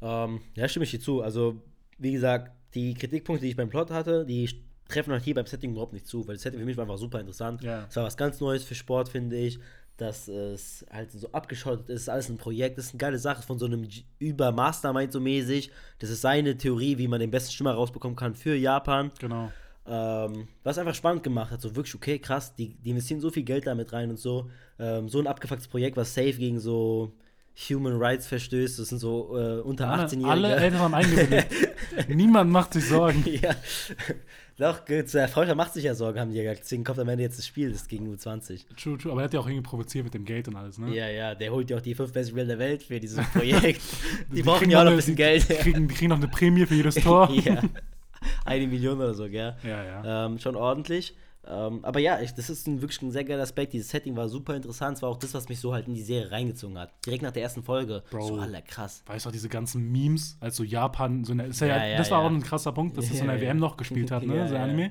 Ähm, ja, stimme ich dir zu. Also, wie gesagt, die Kritikpunkte, die ich beim Plot hatte, die treffen halt hier beim Setting überhaupt nicht zu, weil das Setting für mich war einfach super interessant. Ja. Es war was ganz Neues für Sport, finde ich. Dass es halt so abgeschottet ist, alles ein Projekt, das ist eine geile Sache von so einem G- Über-Mastermind so mäßig. Das ist seine Theorie, wie man den besten Stürmer rausbekommen kann für Japan. Genau. Ähm, was einfach spannend gemacht hat, so wirklich, okay, krass, die, die investieren so viel Geld damit rein und so. Ähm, so ein abgefucktes Projekt, was safe gegen so Human Rights verstößt. Das sind so äh, unter Alle, 18-Jährige. alle Eltern haben eingebildet. *laughs* Niemand macht sich Sorgen. *laughs* ja. Doch, der Freundschaft macht sich ja Sorgen, haben die ja gesagt. Deswegen kommt am Ende jetzt das Spiel, das gegen U20. True, true. Aber er hat ja auch irgendwie provoziert mit dem Geld und alles, ne? Ja, ja, der holt ja auch die fünf besten Spieler der Welt für dieses Projekt. *laughs* die, Die brauchen ja auch noch ein bisschen die Geld. Kriegen, die kriegen noch eine Prämie für jedes Tor. ja. Eine Million oder so, gell? ja. ja. Ähm, schon ordentlich. Ähm, aber ja, ich, das ist ein, wirklich ein sehr geiler Aspekt. Dieses Setting war super interessant. Es war auch das, was mich so halt in die Serie reingezogen hat. Direkt nach der ersten Folge. Bro. So, Alter, krass. Weißt du auch diese ganzen Memes, als so Japan, so eine, ist ja, Ja, ja, das war auch ein krasser Punkt, dass das so eine. *laughs* WM noch gespielt hat, ne, *laughs* so. Anime.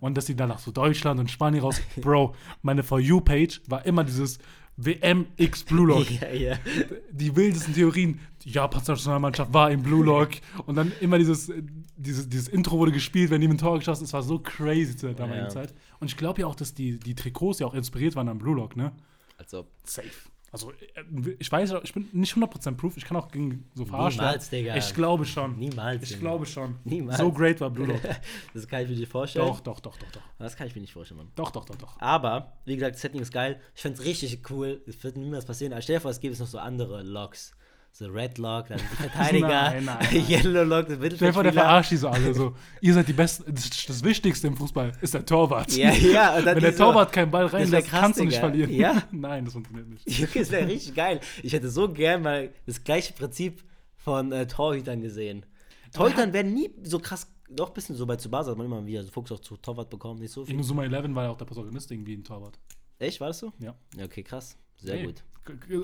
Und dass die danach so Deutschland und Spanien raus. Bro, meine For You-Page war immer dieses WM X Blue Lock. *laughs* Die wildesten Theorien. Die Japans Nationalmannschaft war im Blue Lock. und dann immer dieses, äh, dieses, dieses Intro wurde gespielt, wenn die mit dem Tor geschossen Es war so crazy zu der damaligen. Zeit. Und ich glaube ja auch, dass die, die Trikots ja auch inspiriert waren am Blue Lock, ne? Also, Safe. Also, äh, ich weiß, ich bin nicht 100% proof, ich kann auch gegen so verarscht Niemals. Digga. Ich glaube schon. niemals. Ich glaube schon. Niemals. So great war Blue Lock. *laughs* Das kann ich mir nicht vorstellen. doch, doch, doch, doch, doch. Das kann ich mir nicht vorstellen, Mann. Doch, doch, doch, doch. Aber, wie gesagt, das Setting ist geil. Ich finde es richtig cool. Es wird niemals passieren. Aber stell dir vor, es gäbe es noch so andere Loks. So Red Lock, dann die *laughs* Verteidiger. Nein, nein, nein. *laughs* Yellow Lock, das vor, der Mittelfeldspieler. verarscht die so alle. So, ihr seid die Besten. Das, das Wichtigste im Fußball ist der Torwart. Ja, ja. Und *laughs* dann Wenn der so- Torwart keinen Ball reinlässt, kannst du nicht Digga. verlieren. Ja. Nein, das funktioniert nicht. Junge, das wäre richtig geil. Ich hätte so gern mal das gleiche Prinzip von äh, Torhütern gesehen. Torhütern werden nie so krass, doch ein bisschen so bei Tsubasa hat man immer wieder so Fokus auf zu Torwart bekommen, nicht so viel. Inuzuma 11 war ja auch der Protagonist irgendwie ein Torwart. Echt, war das so? Ja. Ja, okay, krass. Sehr Hey. gut.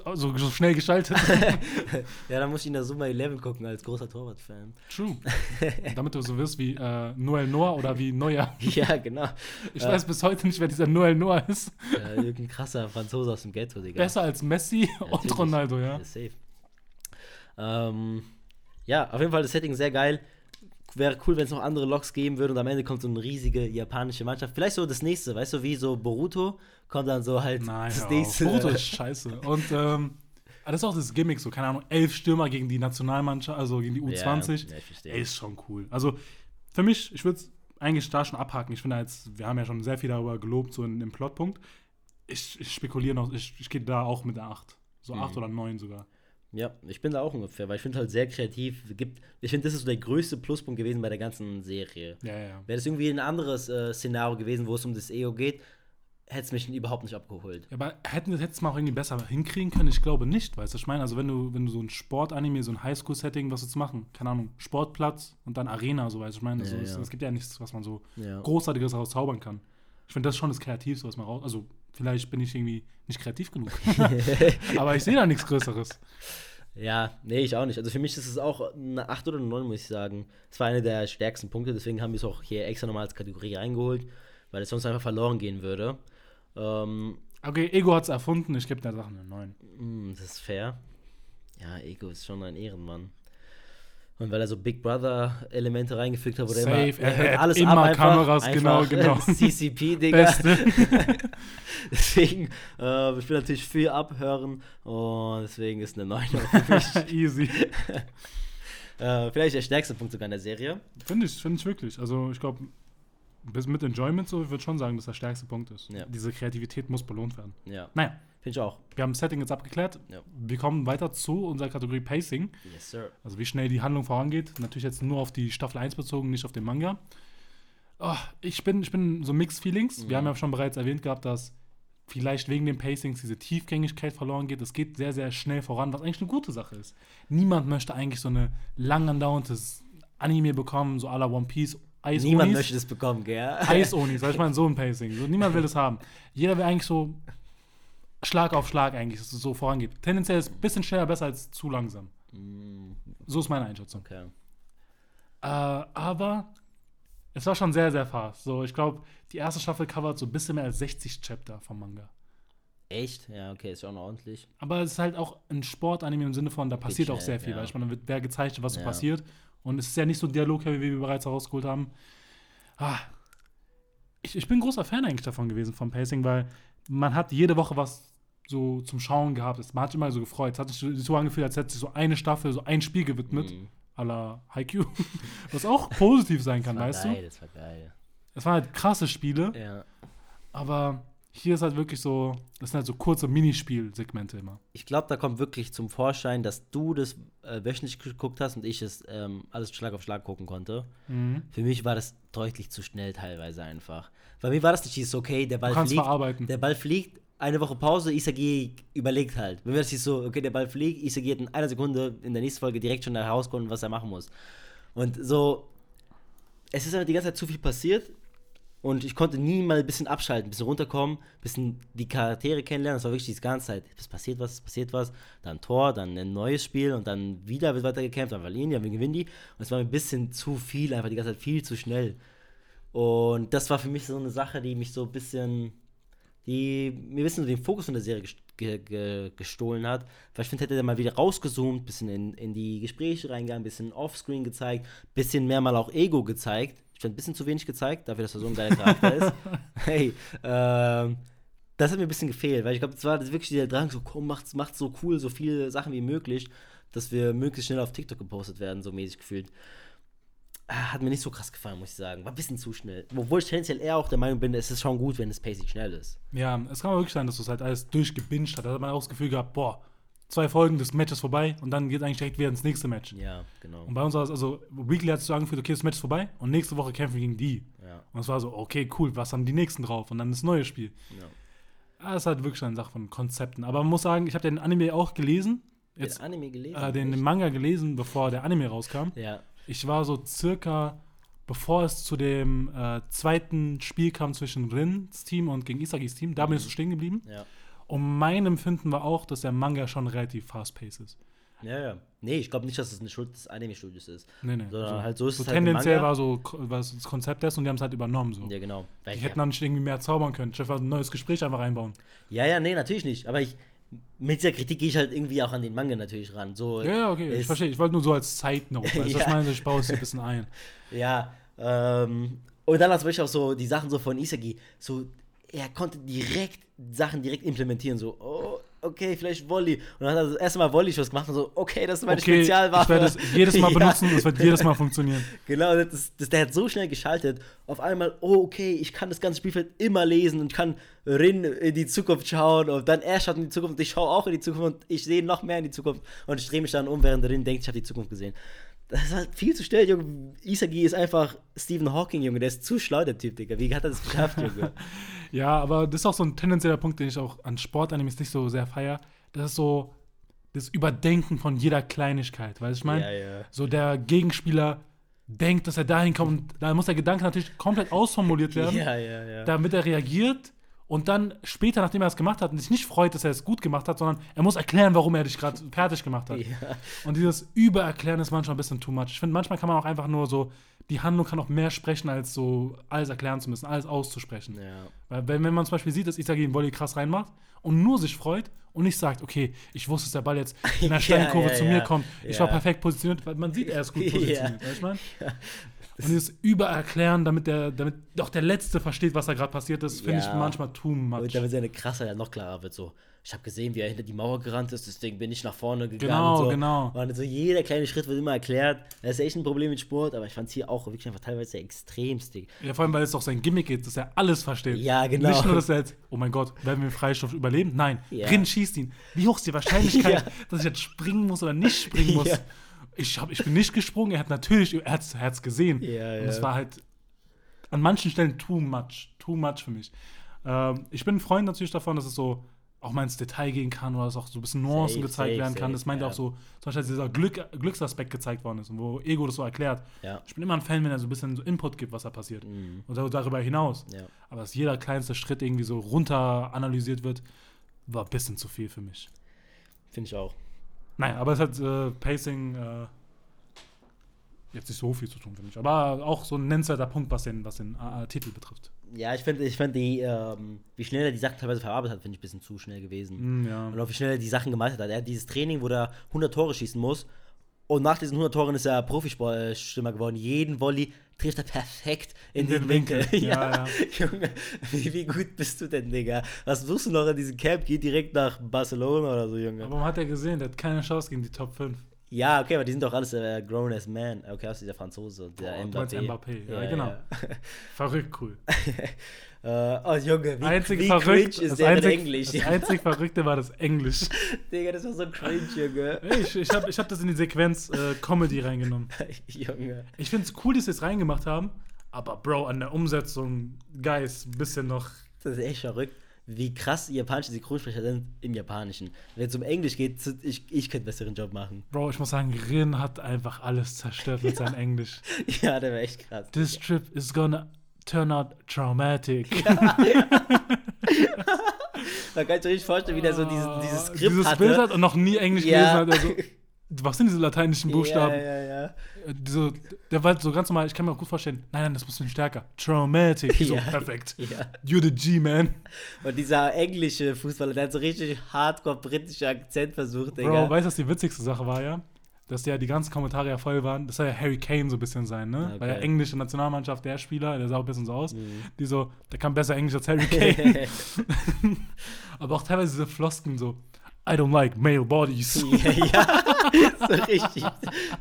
Also so schnell geschaltet. *laughs* Ja, dann muss ich in der Summa 11 gucken als großer Torwart-Fan. True. *laughs* Damit du so wirst wie äh, Noel Noah oder wie Neuer. ja, genau. Ich Ja. weiß bis heute nicht, wer dieser Noel Noah ist. Ja, irgendein krasser Franzose aus dem Ghetto, Digga. Besser als Messi und natürlich. Ronaldo, ja. Ja, safe. Ähm, ja, auf jeden Fall das Setting sehr geil. Wäre cool, wenn es noch andere Loks geben würde und am Ende kommt so eine riesige japanische Mannschaft. Vielleicht so das nächste, weißt du, wie so Boruto kommt dann so halt Nein, das nächste. Boruto ist scheiße. Und ähm, aber das ist auch das Gimmick, so, keine Ahnung, elf Stürmer gegen die Nationalmannschaft, also gegen die U20. Ja, ja. Ey, ist schon cool. Also, für mich, ich würde es eigentlich da schon abhaken. Ich finde jetzt, wir haben ja schon sehr viel darüber gelobt, so in dem Plotpunkt. Ich, ich spekuliere noch, ich, ich gehe da auch mit der 8. So Mhm. 8 oder 9 sogar. Ja, ich bin da auch ungefähr, weil ich finde halt sehr kreativ. Gibt, ich finde, das ist so der größte Pluspunkt gewesen bei der ganzen Serie. Ja, ja, ja. Wäre das irgendwie ein anderes äh, Szenario gewesen, wo es um das Ego geht, hätte es mich überhaupt nicht abgeholt. Ja, aber hätten wir es mal auch irgendwie besser hinkriegen können? Ich glaube nicht, weißt du, ich meine? Also wenn du, wenn du so ein Sportanime, so ein Highschool-Setting, was jetzt machen, keine Ahnung, Sportplatz und dann Arena, so weißt du, ich meine, Ja, so, es, ja. es gibt ja nichts, was man so Ja. Großartiges rauszaubern kann. Ich finde, das ist schon das Kreativste, was man raus. Also, vielleicht bin ich irgendwie nicht kreativ genug. *laughs* *laughs* aber ich sehe da nichts Größeres. Ja, nee, ich auch nicht. Also für mich ist es auch eine 8 oder eine 9, muss ich sagen. Es war einer der stärksten Punkte, deswegen haben wir es auch hier extra nochmal als Kategorie reingeholt, weil es sonst einfach verloren gehen würde. Ähm, Okay, Ego hat es erfunden, ich gebe der Sache eine 9. mh, das ist fair. Ja, Ego ist schon ein Ehrenmann. Und weil er so Big Brother-Elemente reingefügt hat, wo Safe, immer, er hört alles immer ab einfach, Kameras, einfach genau, *laughs* genau. CCP, Digga. Beste. *laughs* *laughs* Deswegen, äh, ich will natürlich viel abhören und deswegen ist eine 9 auch für mich. Easy. äh, vielleicht der stärkste Punkt sogar in der Serie. Finde ich, finde ich wirklich. Also, ich glaube, bis mit Enjoyment so, ich würde schon sagen, dass der stärkste Punkt ist. Ja. Diese Kreativität muss belohnt werden. Ja, Naja, finde ich auch. wir haben das Setting jetzt abgeklärt. Ja. Wir kommen weiter zu unserer Kategorie Pacing. Yes, sir. Also wie schnell die Handlung vorangeht. Natürlich jetzt nur auf die Staffel 1 bezogen, nicht auf den Manga. Oh, ich, bin, ich bin so Mixed Feelings. Wir Mhm. haben ja schon bereits erwähnt gehabt, dass vielleicht wegen den Pacings diese Tiefgängigkeit verloren geht. Es geht sehr, sehr schnell voran, was eigentlich eine gute Sache ist. Niemand möchte eigentlich so eine lang andauerndes Anime bekommen, so à la One Piece. Eis Niemand Onis. möchte das bekommen, gell? Eis-Onis, sag ich mal, so ein Pacing. So, niemand will das haben. Jeder will eigentlich so Schlag auf Schlag eigentlich, dass es so vorangeht. Tendenziell ist ein bisschen schneller besser als zu langsam. Mm, So ist meine Einschätzung. Okay. Äh, aber es war schon sehr, sehr fast. So, ich glaube, die erste Staffel covert so ein bisschen mehr als 60 Chapter vom Manga. Echt? Ja, okay, ist schon ordentlich. Aber es ist halt auch ein Sportanime im Sinne von, da passiert auch sehr viel, ja. weil ich meine, da wird wer gezeigt, was so Ja. passiert. Und es ist ja nicht so dialogheavy, wie wir bereits herausgeholt haben. Ah, ich, ich bin großer Fan eigentlich davon gewesen, vom Pacing, weil man hat jede Woche was so zum Schauen gehabt. Man hat sich immer so gefreut. Es hat sich so- angefühlt, als hätte sich so eine Staffel, so ein Spiel gewidmet, Mhm. à la Haikyuu. *laughs* Was auch positiv sein Das kann, war weißt geil, du? das war geil. Es waren halt krasse Spiele, Ja. aber hier ist halt wirklich so, das sind halt so kurze Minispielsegmente immer. Ich glaube, da kommt wirklich zum Vorschein, dass du das äh, wöchentlich geguckt hast und ich es ähm, alles Schlag auf Schlag gucken konnte. Mhm. Für mich war das deutlich zu schnell teilweise einfach. Bei mir war das nicht dieses, okay, der Du Ball kannst fliegt, verarbeiten. der Ball fliegt, eine Woche Pause, Isagi überlegt halt. Mir war das nicht so, okay, der Ball fliegt, Isagi hat in einer Sekunde in der nächsten Folge direkt schon herausgefunden, was er machen muss. Und so, es ist einfach die ganze Zeit zu viel passiert und ich konnte nie mal ein bisschen abschalten, ein bisschen runterkommen, ein bisschen die Charaktere kennenlernen. Das war wirklich die ganze Zeit. Es passiert was, es passiert was, dann Tor, dann ein neues Spiel und dann wieder wird weiter gekämpft, dann verlieren die, dann gewinnen die. Und es war ein bisschen zu viel, einfach die ganze Zeit viel zu schnell. Und das war für mich so eine Sache, die mich so ein bisschen, die mir ein bisschen so den Fokus von der Serie gest ge ge gestohlen hat. Weil ich finde, hätte der mal wieder rausgezoomt, ein bisschen in, in die Gespräche reingegangen, ein bisschen Offscreen gezeigt, ein bisschen mehr mal auch Ego gezeigt. Ich finde, ein bisschen zu wenig gezeigt, dafür, dass er so ein geiler Charakter ist. *laughs* Hey, ähm, das hat mir ein bisschen gefehlt, weil ich glaube, es war wirklich der Drang, so komm, macht's, macht's so cool, so viele Sachen wie möglich, dass wir möglichst schnell auf TikTok gepostet werden, so mäßig gefühlt. Ah, Hat mir nicht so krass gefallen, muss ich sagen. War ein bisschen zu schnell. Obwohl ich tendenziell eher auch der Meinung bin, es ist schon gut, wenn das Pacing schnell ist. Ja, es kann wirklich sein, dass du es halt alles durchgebinged hat. Da hat man auch das Gefühl gehabt, boah, zwei Folgen, das Match ist vorbei und dann geht eigentlich direkt wieder ins nächste Match. Ja, genau. Und bei uns war es, also Weekly hat es so angefühlt, okay, das Match ist vorbei und nächste Woche kämpfen wir gegen die. Ja, Und es war so, okay, cool, was haben die nächsten drauf? Und dann das neue Spiel. ja. Ah, Das ist halt wirklich eine Sache von Konzepten. Aber man muss sagen, ich habe den Anime auch gelesen. Jetzt den Anime gelesen? äh, den, den? Manga gelesen, bevor der Anime rauskam. Ja, Ich war so circa, bevor es zu dem äh, zweiten Spiel kam zwischen Rins Team und gegen Isagis Team, da bin ich so stehen geblieben. ja. Und mein Empfinden war auch, dass der Manga schon relativ fast-paced ist. Ja, ja. Nee, ich glaube nicht, dass es eine Schuld des Anime-Studios ist. Nee, nee. Sondern halt so ist so es halt tendenziell Manga. war so was das Konzept ist und die haben es halt übernommen. So. Ja, genau. Die ich, hätten dann nicht irgendwie mehr zaubern können. Ich einfach ein neues Gespräch einfach reinbauen. ja, ja, nee, natürlich nicht. Aber ich, mit dieser Kritik gehe ich halt irgendwie auch an den Manga natürlich ran. So, Ja, okay. Ich verstehe. Ich wollte nur so als Zeitnote. *laughs* Was Ja. ich meine? Ich baue es ein bisschen ein. *laughs* Ja, ähm, und dann zum Beispiel auch so die Sachen so von Isagi, so, er konnte direkt Sachen direkt implementieren, so, oh, okay, vielleicht Volley. Und dann hat er das erste Mal Volley-Schuss gemacht und so, okay, das ist meine Okay, ich Spezialwaffe. werde es jedes Mal *laughs* Ja. benutzen, es wird jedes Mal funktionieren. *laughs* Genau, das, das, der hat so schnell geschaltet. Auf einmal, oh, okay, ich kann das ganze Spielfeld immer lesen und kann Rin in die Zukunft schauen und dann er schaut in die Zukunft und ich schaue auch in die Zukunft und ich sehe noch mehr in die Zukunft und ich drehe mich dann um, während Rin denkt, ich habe die Zukunft gesehen. Das ist halt viel zu schnell, Junge. Isagi ist einfach Stephen Hawking, Junge. Der ist zu schlau, der Typ, Digga. Wie hat er das geschafft, Junge? *laughs* Ja, aber das ist auch so ein tendenzieller Punkt, den ich auch an Sportanimes nicht so sehr feier. Das ist so das Überdenken von jeder Kleinigkeit, weißt du, ich meine? Ja, ja. So der Gegenspieler denkt, dass er dahin kommt da muss der Gedanke natürlich komplett ausformuliert *laughs* werden, Ja, ja, ja. damit er reagiert und dann später, nachdem er es gemacht hat, sich nicht freut, dass er es gut gemacht hat, sondern er muss erklären, warum er dich gerade fertig gemacht hat. ja. Und dieses Übererklären ist manchmal ein bisschen too much. Ich finde, manchmal kann man auch einfach nur so, die Handlung kann auch mehr sprechen, als so alles erklären zu müssen, alles auszusprechen. ja. Weil wenn, wenn man zum Beispiel sieht, dass Isagi den Volley krass reinmacht und nur sich freut und nicht sagt, okay, ich wusste, dass der Ball jetzt in der *laughs* Steinkurve ja, zu mir kommt. Ich war perfekt positioniert, weil man sieht, er ist gut *laughs* positioniert. Weißt du, ich? Und dieses Übererklären, damit der, damit doch der Letzte versteht, was da gerade passiert ist, finde Ja. ich manchmal too much. Und damit seine Krasse ja noch klarer wird. So, ich habe gesehen, wie er hinter die Mauer gerannt ist, deswegen bin ich nach vorne gegangen. Genau, so. genau. Und so jeder kleine Schritt wird immer erklärt. Das ist echt ein Problem mit Sport, aber ich fand es hier auch wirklich einfach teilweise extremst. Digga. Ja, vor allem, weil es auch sein Gimmick ist, dass er alles versteht. Ja, genau. Nicht nur, dass er jetzt, oh mein Gott, werden wir den Freistoff überleben? Nein, Ja. Rin schießt ihn. Wie hoch ist die Wahrscheinlichkeit, *laughs* Ja. dass ich jetzt springen muss oder nicht springen muss? Ja. Ich, hab, ich bin nicht gesprungen, er hat natürlich, er hat es gesehen. Ja, Und es war halt an manchen Stellen too much, too much für mich. Ähm, ich bin ein Freund natürlich davon, dass es so auch mal ins Detail gehen kann oder dass auch so ein bisschen Nuancen Safe, gezeigt safe, werden kann. safe, Das meint ja. auch so, zum Beispiel als dieser Glück, Glücksaspekt gezeigt worden ist und wo Ego das so erklärt. Ja. Ich bin immer ein Fan, wenn er so ein bisschen so Input gibt, was da passiert. Mhm. Und da- darüber hinaus. Ja. Aber dass jeder kleinste Schritt irgendwie so runter analysiert wird, war ein bisschen zu viel für mich. Finde ich auch. Naja, aber es hat äh, Pacing äh, jetzt nicht so viel zu tun, finde ich. Aber auch so ein nennenswerter Punkt, was den, was den äh, Titel betrifft. Ja, ich finde, ich find die, ähm, wie schnell er die Sachen teilweise verarbeitet hat, finde ich ein bisschen zu schnell gewesen. Mm, ja. Und auch wie schnell er die Sachen gemeistert hat. Er hat dieses Training, wo er 100 Tore schießen muss. Und nach diesen 100 Toren ist er Profisportstürmer geworden. Jeden Volley trifft er perfekt in, den, Winkel. *laughs* Ja, ja. Junge, wie, wie gut bist du denn, Digga? Was suchst du noch in diesem Camp? Geh direkt nach Barcelona oder so, Junge. Aber man hat ja gesehen, der hat keine Chance gegen die Top 5. Ja, okay, aber die sind doch alles äh, grown as man. Okay, aus dieser Franzose, der meinst Mbappé. Mbappé, ja, genau. *laughs* Verrückt cool. äh, oh, Junge, wie, Einzig wie verrückt, cringe ist das der in einzig, Englisch? das einzig Verrückte war das Englisch. *laughs* Digga, das war so cringe, Junge. Ich, ich habe ich hab das in die Sequenz äh, Comedy reingenommen. *laughs* Junge. Ich finde es cool, dass sie es reingemacht haben, aber Bro, an der Umsetzung, Guys, ein bisschen noch. Das ist echt verrückt, wie krass japanische Synchronsprecher sind im Japanischen. Wenn es um Englisch geht, ich, ich könnte einen besseren Job machen. Bro, ich muss sagen, Rin hat einfach alles zerstört mit seinem *laughs* Englisch. Ja, der war echt krass. This trip is gonna turn out traumatic. *laughs* Man kann sich richtig vorstellen, wie der so dieses, dieses Ah, Skript Dieses hatte. Bild hat und noch nie Englisch Ja. gelesen hat. Also, was sind diese lateinischen *laughs* Buchstaben? Ja, ja, ja. Äh, Diese, der war so ganz normal, ich kann mir auch gut vorstellen, nein, nein, das muss ein stärker. Traumatic. Ich *laughs* So, Ja. perfekt. ja. You're the G-Man. Und dieser englische Fußballer, der hat so richtig hardcore britischer Akzent versucht, Digga. Bro, weißt du, was die witzigste Sache war, ja? Dass ja die ganzen Kommentare ja voll waren. Das soll ja Harry Kane so ein bisschen sein, ne? Okay. Weil der englische Nationalmannschaft, der Spieler, der sah auch ein bisschen so aus. Mhm. Die so, der kann besser Englisch als Harry *laughs* Kane. *laughs* Aber auch teilweise diese Flosken so, I don't like male bodies. *laughs* ja, ja. so richtig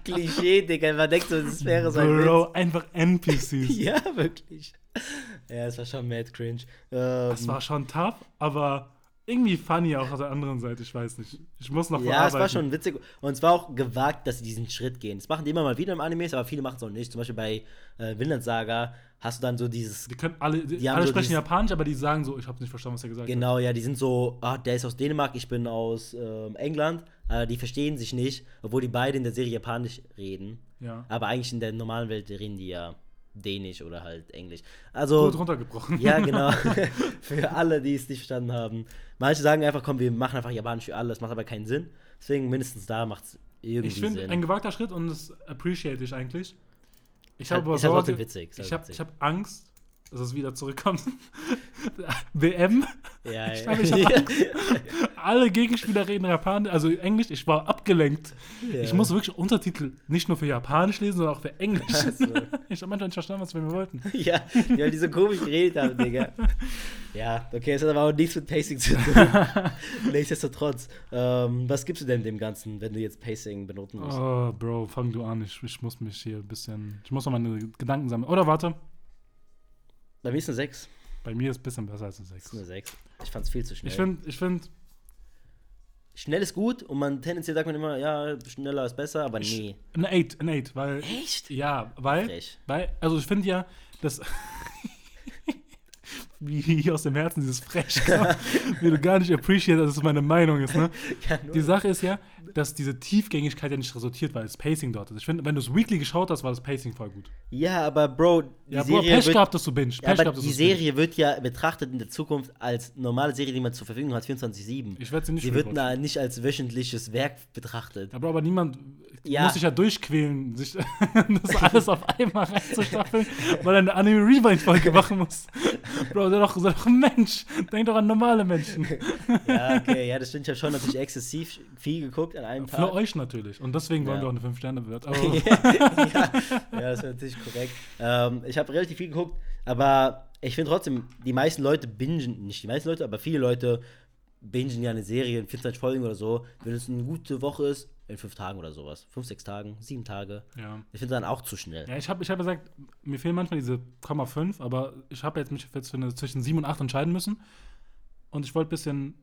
Klischee, Digga. Man denkt so, das wäre so ein Bro, einfach NPCs. Witz. *laughs* Ja, wirklich. Ja, es war schon mad cringe. Ähm, Das war schon tough, aber irgendwie funny auch auf der anderen Seite, ich weiß nicht. Ich muss noch Ja, es war schon witzig. Und es war auch gewagt, dass sie diesen Schritt gehen. Das machen die immer mal wieder im Animes, aber viele machen es auch nicht. Zum Beispiel bei äh, Vinland Saga hast du dann so dieses. Die können alle, die Die alle so sprechen Japanisch, aber die sagen so, ich habe nicht verstanden, was er gesagt Genau, ja, die sind so, ah, der ist aus Dänemark, ich bin aus ähm, England. Äh, die verstehen sich nicht, obwohl die beide in der Serie Japanisch reden. hat. Ja. Aber eigentlich in der normalen Welt reden die ja Dänisch oder halt Englisch. Also. Gut runtergebrochen. Ja, genau. *laughs* *laughs* für alle, die es nicht verstanden haben. Manche sagen einfach, komm, wir machen einfach Japanisch für alle. Das macht aber keinen Sinn. Deswegen mindestens da macht es irgendwie Ich finde, Sinn. ein gewagter Schritt und das appreciate ich eigentlich. Ich Ist habe halt- aber halt Sorge, trotzdem witzig, halt ich habe ich hab Angst, dass es wieder zurückkommt. *laughs* WM? ja, Ich ja. glaube, ich habe ja. Angst. Alle Gegenspieler reden Japanisch, also Englisch. Ich war abgelenkt. Ja. Ich muss wirklich Untertitel nicht nur für Japanisch lesen, sondern auch für Englisch. so. *laughs* Ich habe manchmal nicht verstanden, was wir mir wollten. *laughs* Ja, weil die so komisch geredet haben, Digga. Ja, okay, das hat aber auch nichts mit Pacing zu tun. *laughs* Nichtsdestotrotz. Ähm, was gibst du denn dem Ganzen, wenn du jetzt Pacing benoten musst? Oh, Bro, fang du an. Ich, ich muss mich hier ein bisschen. Ich muss noch meine Gedanken sammeln. Oder warte, Bei mir ist eine 6. bei mir ist es ein bisschen besser als eine Das ist 6. eine 6. Ich fand's viel zu schnell. Ich finde, ich finde, Schnell ist gut und man tendenziell sagt man immer, ja, schneller ist besser, aber nee. ein 8, ein 8, weil. Echt? Ja, weil. Frech. weil also, ich finde ja, dass. *laughs* wie hier aus dem Herzen dieses Frech kam, *laughs* wie du gar nicht appreciate, dass es meine Meinung ist, ne? Ja, Die Sache ist ja, dass diese Tiefgängigkeit ja nicht resultiert, weil das Pacing dort ist. Ich finde, wenn du es weekly geschaut hast, war das Pacing voll gut. ja, aber Bro, die Ja, Bro, Serie Pech wird, gehabt, dass du binge. Ja, aber gehabt, die du's binge. Serie wird ja betrachtet in der Zukunft als normale Serie, die man zur Verfügung hat, 24-7. Ich werde sie nicht Sie wird na, nicht als wöchentliches Werk betrachtet. Aber, aber niemand Ja. muss sich ja durchquälen, sich *laughs* das *laughs* alles auf einmal reinzustaffeln, weil er eine Anime-Rewind-Folge machen muss. *laughs* Bro, sei doch, sei doch ein Mensch. Denk doch an normale Menschen. Ja, okay, ja, das stimmt. Ich habe schon natürlich exzessiv viel geguckt an einem Für Tag. euch natürlich. Und deswegen wollen Ja. wir auch eine 5-Sterne-Bewertung. *laughs* ja, ja, das wäre natürlich korrekt. Ähm, ich habe relativ viel geguckt, aber ich finde trotzdem, die meisten Leute bingen, nicht die meisten Leute, aber viele Leute bingen ja eine Serie in 24 Folgen oder so. Wenn es eine gute Woche ist, in fünf Tagen oder sowas. Fünf, sechs Tagen, sieben Tage. Ja. Ich finde dann auch zu schnell. Ja, ich habe ich hab gesagt, mir fehlen manchmal diese Komma 5, aber ich habe jetzt mich jetzt für eine, zwischen 7 und 8 entscheiden müssen. Und ich wollte ein bisschen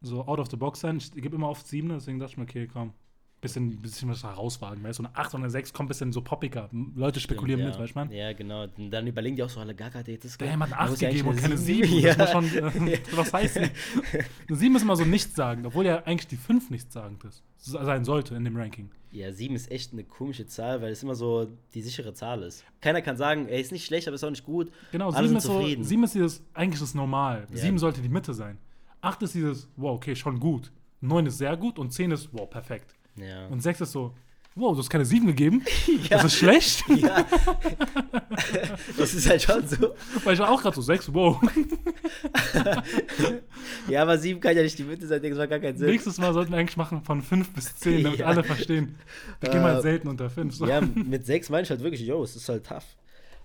so out of the box sein. Ich gebe immer oft 7, deswegen dachte ich mir, okay, komm, bisschen, bisschen was herauswagen. Weißt du, so eine 8 oder eine 6 kommt ein bisschen so poppiger. Leute spekulieren ja. mit, weißt du, man? Ja, genau. Und Dann überlegen die auch so alle, Gaga, der das Der hat eine 8 muss ja gegeben und keine eine 7. sieben. Das Ja. muss schon, äh, *laughs* *laughs* was heißt denn? Eine 7 ist immer so nichtssagend, obwohl ja eigentlich die 5 nichtssagend ist. Sein sollte in dem Ranking. Ja, sieben ist echt eine komische Zahl, weil es immer so die sichere Zahl ist. Keiner kann sagen, ey, ist nicht schlecht, aber ist auch nicht gut. Genau, Alle 7 sind ist, so. 7 ist dieses, eigentlich das Normal. Ja. 7 sollte die Mitte sein. 8 ist dieses, wow, okay, schon gut. 9 ist sehr gut und 10 ist, wow, perfekt. Ja. Und 6 ist so, wow, du hast keine 7 gegeben. *laughs* Das ist schlecht. *laughs* ja. das ist halt schon so. Weil ich war auch gerade so, 6, wow. *laughs* Ja, aber sieben kann ja nicht die Mitte sein, das macht gar keinen Sinn. Nächstes Mal sollten wir eigentlich machen von 5 bis 10, damit Ja. alle verstehen. Wir gehen Äh, halt selten unter 5. So. Ja, mit sechs meine ich halt wirklich, yo, es ist halt tough.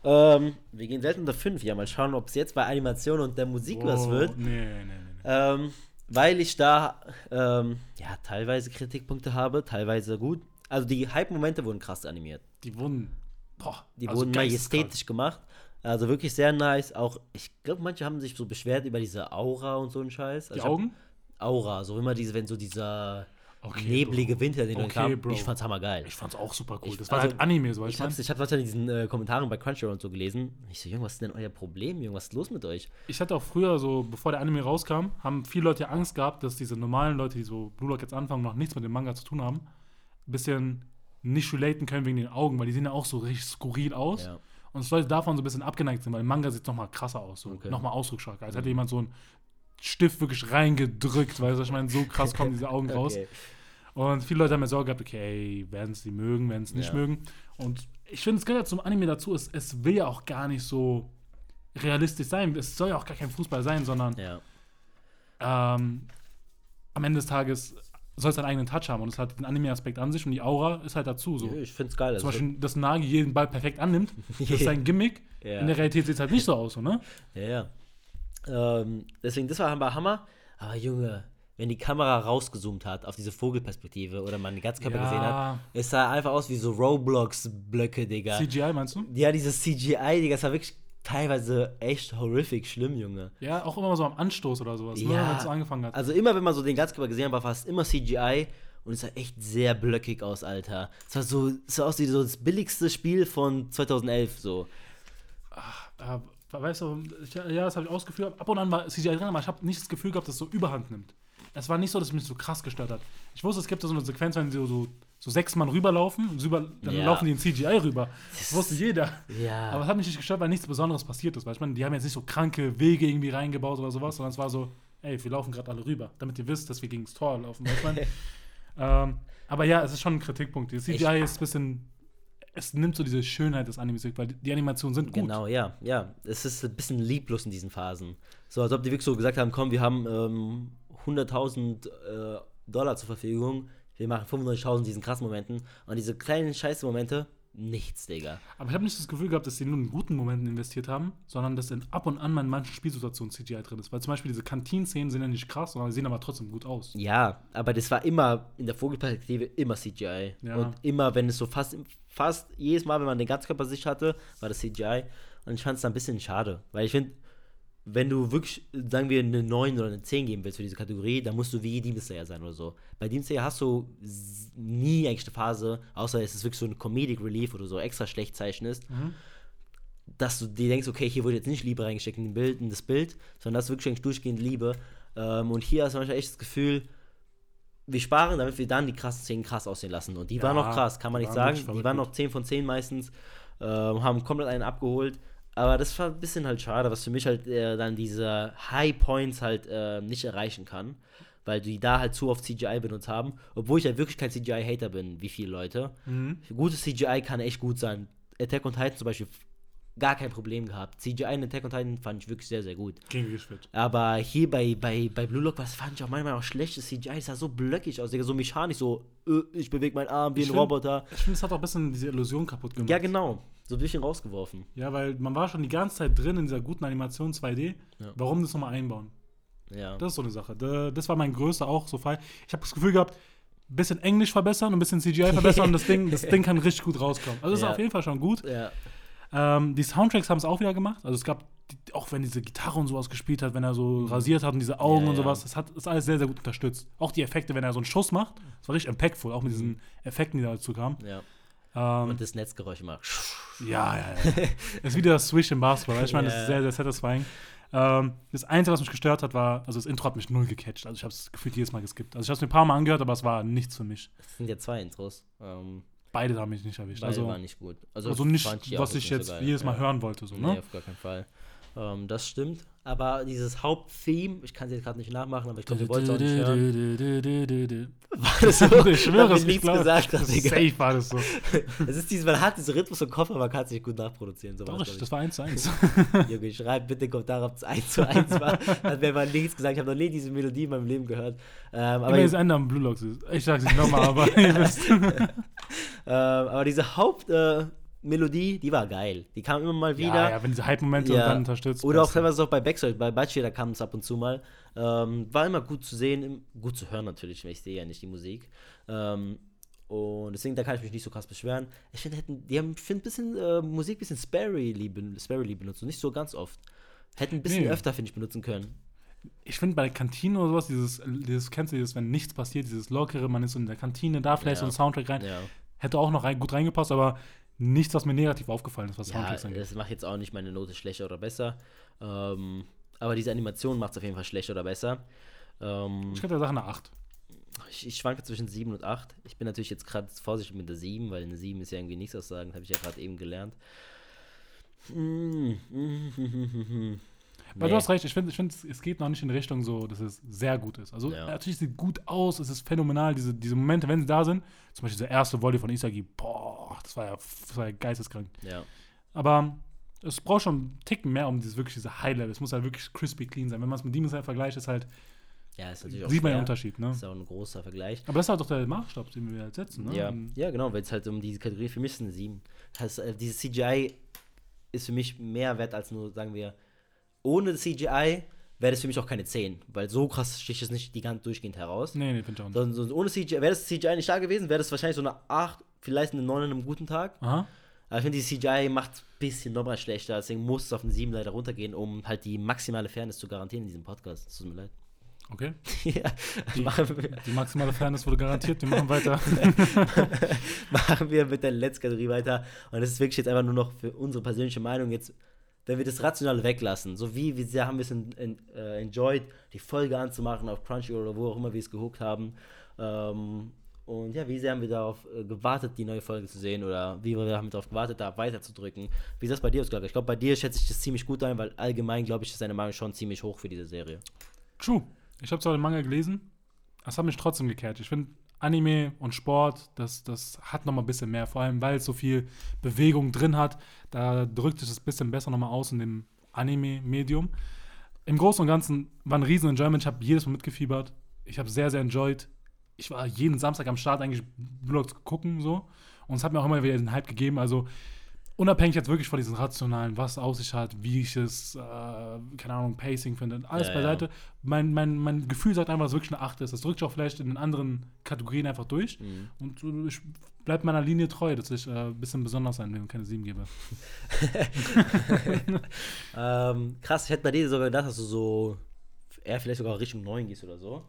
Ähm, wir gehen selten unter fünf. Ja, mal schauen, ob es jetzt bei Animation und der Musik was Oh, wird. Nee, nee, nee. Ähm, weil ich da ähm, ja teilweise Kritikpunkte habe, teilweise gut. Also die Hype-Momente wurden krass animiert. Die wurden, boah, Die also wurden majestätisch gemacht. Also wirklich sehr nice. Auch, ich glaube, manche haben sich so beschwert über diese Aura und so einen Scheiß. Also Die hab- Augen? Aura, so immer diese, wenn so dieser Okay, neblige Winter, den Okay, okay, kam. Bro. Ich fand's hammergeil. Ich fand's auch super cool. Ich- das war also, halt Anime, so weißt Ich du. hab's, ich hab's in diesen äh, Kommentaren bei Crunchyroll und so gelesen. Ich so, Junge, was ist denn euer Problem, Junge? Was ist los mit euch? Ich hatte auch früher so, bevor der Anime rauskam, haben viele Leute ja Angst gehabt, dass diese normalen Leute, die so Blue Lock jetzt anfangen, noch nichts mit dem Manga zu tun haben, ein bisschen nicht relaten können wegen den Augen, weil die sehen ja auch so richtig skurril aus. Ja. Und dass Leute davon so ein bisschen abgeneigt sind, weil im Manga sieht es nochmal krasser aus, so Okay. nochmal ausdrucksstarker. Als hätte jemand so einen Stift wirklich reingedrückt, du, ich meine, so krass kommen diese Augen *laughs* raus. Okay. Und viele Leute haben ja Sorge gehabt, okay, werden es die mögen, werden es nicht Ja. mögen. Und ich finde, es gehört ja zum Anime dazu, es, es will ja auch gar nicht so realistisch sein. Es soll ja auch gar kein Fußball sein, sondern Ja. ähm, am Ende des Tages soll es seinen eigenen Touch haben und es hat den Anime-Aspekt an sich und die Aura ist halt dazu. So. Ich find's geil. Zum Also, Beispiel, dass Nagi jeden Ball perfekt annimmt, *laughs* das ist sein Gimmick. Ja. In der Realität sieht es halt nicht so aus, so, ne? Ja, ja. Ähm, deswegen, das war aber Hammer. Aber Junge, wenn die Kamera rausgezoomt hat auf diese Vogelperspektive oder man den Ganzkörper Ja. gesehen hat, es sah einfach aus wie so Roblox-Blöcke, Digga. CGI meinst du? ja, dieses CGI, Digga, das war wirklich teilweise echt horrific schlimm, Junge. Ja, auch immer so am Anstoß oder sowas, ne? Ja. wenn es so angefangen hat. Also immer, wenn man so den Ganzkörper gesehen hat, war fast immer CGI und es sah echt sehr blöckig aus, Alter. Es war so, es sah aus wie so das billigste Spiel von 2011, so. Äh, weißt du, ich, ja, das habe ich ausgeführt. Ab und an war CGI drin, aber ich habe nicht das Gefühl gehabt, dass es so Überhand nimmt. Es war nicht so, dass es mich so krass gestört hat. Ich wusste, es gibt so eine Sequenz, wenn so, so, so sechs Mann rüberlaufen, und rüber, dann Ja. laufen die in CGI rüber. Das wusste jeder. Ja. Aber es hat mich nicht gestört, weil nichts Besonderes passiert ist. Weil ich meine, die haben jetzt nicht so kranke Wege irgendwie reingebaut oder sowas, sondern es war so, ey, wir laufen gerade alle rüber, damit ihr wisst, dass wir gegen das Tor laufen. Weißt du, ich *laughs* ähm, aber ja, es ist schon ein Kritikpunkt. Die CGI ist ein bisschen, es nimmt so diese Schönheit des Animes weg, weil die, Animationen sind gut. Genau, ja, ja. Es ist ein bisschen lieblos in diesen Phasen. So, als ob die wirklich so gesagt haben, komm, wir haben ähm, 100.000 äh, Dollar zur Verfügung. Wir machen 95.000 in diesen krassen Momenten. Und diese kleinen scheiße Momente, nichts, Digga. Aber ich habe nicht das Gefühl gehabt, dass sie nur in guten Momenten investiert haben, sondern dass in ab und an mal in manchen Spielsituationen CGI drin ist. Weil zum Beispiel diese Kantinen-Szenen sind ja nicht krass, sondern sie sehen aber trotzdem gut aus. Ja, aber das war immer in der Vogelperspektive immer CGI. Ja. Und immer, wenn es so fast, fast jedes Mal, wenn man den Ganzkörpersicht hatte, war das CGI. Und ich fand es ein bisschen schade. Weil ich finde, wenn du wirklich, sagen wir, eine 9 oder eine 10 geben willst für diese Kategorie, dann musst du wie Demon Slayer sein oder so. Bei Demon Slayer hast du nie eigentlich eine Phase, außer es ist wirklich so ein Comedic Relief oder so extra schlecht zeichnest, dass du dir denkst, okay, hier wurde jetzt nicht Liebe reingesteckt in, Bild, in das Bild, sondern das ist wirklich eigentlich durchgehend Liebe. Ähm, und hier hast du manchmal echt das Gefühl, wir sparen, damit wir dann die krassen Szenen krass aussehen lassen. Und die Ja, waren noch krass, kann man nicht sagen. Die waren noch 10 von 10 meistens, ähm, haben komplett einen abgeholt. Aber das war ein bisschen halt schade, was für mich halt äh, dann diese High Points halt äh, nicht erreichen kann. Weil die da halt zu oft CGI benutzt haben. Obwohl ich halt wirklich kein CGI-Hater bin, wie viele Leute. Mhm. Gutes CGI kann echt gut sein. Attack on Titan zum Beispiel gar kein Problem gehabt. CGI in Attack on Titan fand ich wirklich sehr, sehr gut. Gegen fit. Aber hier bei, bei, bei Blue Lock, was fand ich auch manchmal auch schlechtes CGI, das sah so blöckig aus, so mechanisch, so, äh, ich bewege meinen Arm wie Ich ein find- Roboter. Ich finde, es hat auch ein bisschen diese Illusion kaputt gemacht. Ja, genau. So ein bisschen rausgeworfen. Ja, weil man war schon die ganze Zeit drin in dieser guten Animation 2D. Ja. Warum das nochmal einbauen? Ja. Das ist so eine Sache. Da- Das war mein größter auch so Fall. Ich habe das Gefühl gehabt, ein bisschen Englisch verbessern und ein bisschen CGI verbessern und das Ding, das *laughs* Ding kann richtig gut rauskommen. Also das Ja. ist auf jeden Fall schon gut. ja. Ähm, die Soundtracks haben es auch wieder gemacht. Also es gab, die, auch wenn diese Gitarre und sowas gespielt hat, wenn er so rasiert hat und diese Augen Ja, und sowas, das hat ist alles sehr, sehr gut unterstützt. Auch die Effekte, wenn er so einen Schuss macht, das war richtig impactful, auch mit diesen Effekten, die dazu kamen. ja. Ähm, Und das Netzgeräusch immer. ja, ja, ja. Es *laughs* ist wieder das Swish im Basketball. Ich meine, das ist sehr, sehr satisfying. Ähm, das Einzige, was mich gestört hat, war, also das Intro hat mich null gecatcht. Also ich habe es gefühlt jedes Mal geskippt. Also ich habe es mir ein paar Mal angehört, aber es war nichts für mich. Das sind ja zwei Intros. Ähm, Beide haben mich nicht erwischt. beide Also, waren nicht gut. also nicht, fand auch was ich nicht jetzt so jedes Mal Ja. hören wollte. So, Nee, ne? auf gar keinen Fall. Ähm, das stimmt. Aber dieses Haupttheme, ich kann es jetzt gerade nicht nachmachen, aber ich glaube, ihr wollt es auch nicht hören. *laughs* War das so? Ich schwöre es, ich ich nichts gesagt, Digga. Safe war das so. *laughs* Es ist dieses, man hat diesen Rhythmus im Kopf, aber man kann es nicht gut nachproduzieren. So Doch, ich, glaub das war eins zu eins. *laughs* ich. Junge, schreibt bitte Kommentaren, ob es 1 zu 1 war. Hat mir mal nichts gesagt. Ich habe noch nie diese Melodie in meinem Leben gehört. Ähm, aber, Immer das Ende am Blue Locks ist. Ich sag's nicht nochmal, aber ihr wisst. Ähm, aber diese Hauptmelodie, äh, die war geil. Die kam immer mal wieder. Ja, ja, wenn diese Hype-Momente Ja. dann unterstützt. Oder auch teilweise auch bei Backstreet, bei Bachi, da kam es ab und zu mal. Ähm, war immer gut zu sehen, gut zu hören natürlich, weil ich sehe ja nicht die Musik. Ähm, und deswegen, da kann ich mich nicht so krass beschweren. Ich finde, die haben, ich finde, ein bisschen äh, Musik ein bisschen sparely, ben- sparely benutzt und nicht so ganz oft. Hätten ein bisschen Nee. öfter, finde ich, benutzen können. ich finde bei der Kantine oder sowas, dieses, dieses, kennst du dieses, wenn nichts passiert, dieses lockere, man ist so in der Kantine, da vielleicht Ja. so ein Soundtrack rein, Ja, hätte auch noch rein, gut reingepasst, aber nichts, was mir negativ aufgefallen ist, was ja Soundtracks angeht. das macht jetzt auch nicht meine Note schlechter oder besser. Ähm, aber diese Animation macht es auf jeden Fall schlechter oder besser. Ähm, Ich gebe der Sache eine 8. Ich, ich schwanke zwischen 7 und 8. Ich bin natürlich jetzt gerade vorsichtig mit der 7, weil eine 7 ist ja irgendwie nichts aussagen, habe ich ja gerade eben gelernt. Weil Nee. du hast recht, ich finde, ich find, es geht noch nicht in Richtung so, dass es sehr gut ist. Also Ja. natürlich sieht gut aus, es ist phänomenal, diese, diese Momente, wenn sie da sind, zum Beispiel dieser erste Volley von Isagi, boah, das war ja, das war ja geisteskrank. Ja, Aber es braucht schon einen Ticken mehr um dieses wirklich diese High-Level. Es muss halt wirklich crispy clean sein. Wenn man es mit Demon Slayer vergleicht, ist halt, ja, ist natürlich auch sieht man den. Unterschied, ne? Ist auch ein großer Vergleich. Aber das ist halt doch der Maßstab, den wir halt setzen, ne? Ja, ja, genau, weil es halt um diese Kategorie für mich eine 7. Das heißt, äh, dieses CGI ist für mich mehr wert als nur, sagen wir, ohne CGI wäre das für mich auch keine 10, weil so krass sticht es nicht die ganze durchgehend heraus. Nee, nee, finde ich auch nicht. Sondern so, ohne CGI, wäre das CGI nicht da gewesen, wäre das wahrscheinlich so eine 8, vielleicht eine 9 an einem guten Tag. Aha. Aber ich finde, die CGI macht ein bisschen nochmal schlechter, deswegen muss es auf eine 7 leider runtergehen, um halt die maximale Fairness zu garantieren in diesem Podcast. Es tut mir leid. Okay. *laughs* ja, wir, Die maximale Fairness wurde garantiert. Wir machen weiter. *laughs* machen wir mit der letzten Kategorie weiter. Und das ist wirklich jetzt einfach nur noch für unsere persönliche Meinung jetzt, wenn wir das Rationale weglassen, so wie wie sehr haben wir es en, en, äh, enjoyed, die Folge anzumachen auf Crunchyroll oder wo auch immer wir es gehuckt haben. Ähm, und ja, wie sehr haben wir darauf äh, gewartet, die neue Folge zu sehen oder wie wir haben darauf gewartet, da weiterzudrücken. Wie ist das bei dir ausgelagert? Ich glaube, bei dir schätze ich das ziemlich gut ein, weil allgemein, glaube ich, ist deine Meinung schon ziemlich hoch für diese Serie. True. Ich habe zwar den Manga gelesen, es hat mich trotzdem gekehrt. Ich finde, Anime und Sport, das, das hat noch mal ein bisschen mehr. Vor allem, weil es so viel Bewegung drin hat. Da drückt es das ein bisschen besser noch mal aus in dem Anime-Medium. im Großen und Ganzen war ein riesen Enjoyment. Ich habe jedes Mal mitgefiebert. Ich habe sehr, sehr enjoyed. Ich war jeden Samstag am Start eigentlich Vlogs gucken so. Und es hat mir auch immer wieder den Hype gegeben. Also unabhängig jetzt wirklich von diesen rationalen, was aus sich hat, wie ich es, äh, keine Ahnung, Pacing finde, alles Ja, beiseite. Mein, mein, mein Gefühl sagt einfach, dass es wirklich eine 8 ist. Das drückt sich auch vielleicht in den anderen Kategorien einfach durch. Mhm. Und äh, ich bleib meiner Linie treu, dass ich äh, ein bisschen besonders sein will und keine 7 gebe. *laughs* Ähm, krass, ich hätte bei dir sogar gedacht, dass du so eher vielleicht sogar Richtung 9 gehst oder so.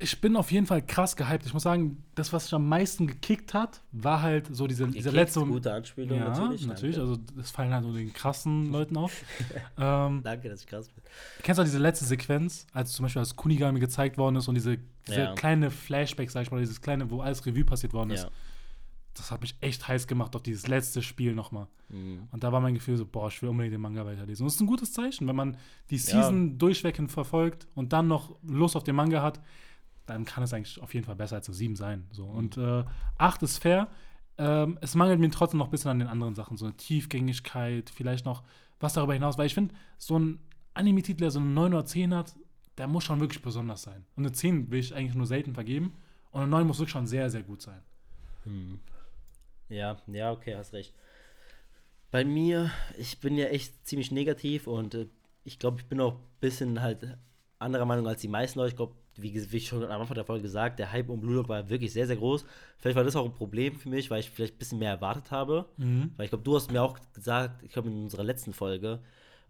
Ich bin auf jeden Fall krass gehypt. Ich muss sagen, das, was mich am meisten gekickt hat, war halt so diese, Gekickt, letzte. Gute Anspielung, ja, natürlich. natürlich. Danke. Also, das fallen halt so den krassen *laughs* Leuten auf. *laughs* ähm, Danke, dass ich krass bin. Kennst du diese letzte Sequenz, als zum Beispiel als Kunigami gezeigt worden ist und diese, diese Ja. kleine Flashback, sag ich mal, dieses kleine, wo alles Revue passiert worden ist, Ja. das hat mich echt heiß gemacht auf dieses letzte Spiel nochmal. Mhm. Und da war mein Gefühl so, boah, ich will unbedingt den Manga weiterlesen. Und das ist ein gutes Zeichen, wenn man die Season durchweg hin verfolgt und dann noch Lust auf den Manga hat, dann kann es eigentlich auf jeden Fall besser als eine 7 sein. So. Und äh, 8 ist fair. Ähm, es mangelt mir trotzdem noch ein bisschen an den anderen Sachen, so eine Tiefgängigkeit, vielleicht noch was darüber hinaus, weil ich finde, so ein Anime-Titel, der so eine 9 oder 10 hat, der muss schon wirklich besonders sein. Und eine 10 will ich eigentlich nur selten vergeben. Und eine 9 muss wirklich schon sehr, sehr gut sein. Hm. Ja, ja, okay, hast recht. Bei mir, ich bin ja echt ziemlich negativ und äh, ich glaube, ich bin auch ein bisschen halt anderer Meinung als die meisten Leute. Ich glaube, wie, wie schon am Anfang der Folge gesagt, der Hype um Blue Lock war wirklich sehr, sehr groß. Vielleicht war das auch ein Problem für mich, weil ich vielleicht ein bisschen mehr erwartet habe. Mhm. Weil ich glaube, du hast mir auch gesagt, ich glaube in unserer letzten Folge,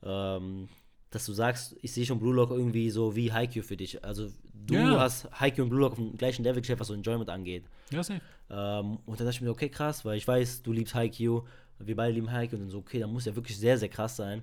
ähm, dass du sagst, ich sehe schon Blue Lock irgendwie so wie Haikyuu für dich. Also du Ja. hast Haikyuu und Blue Lock auf dem gleichen Level gestellt, was so Enjoyment angeht. Ja, safe. Ähm, und dann dachte ich mir, okay, krass, weil ich weiß, du liebst Haikyuu, wir beide lieben Haikyuu und dann so, okay, dann muss ja wirklich sehr, sehr krass sein.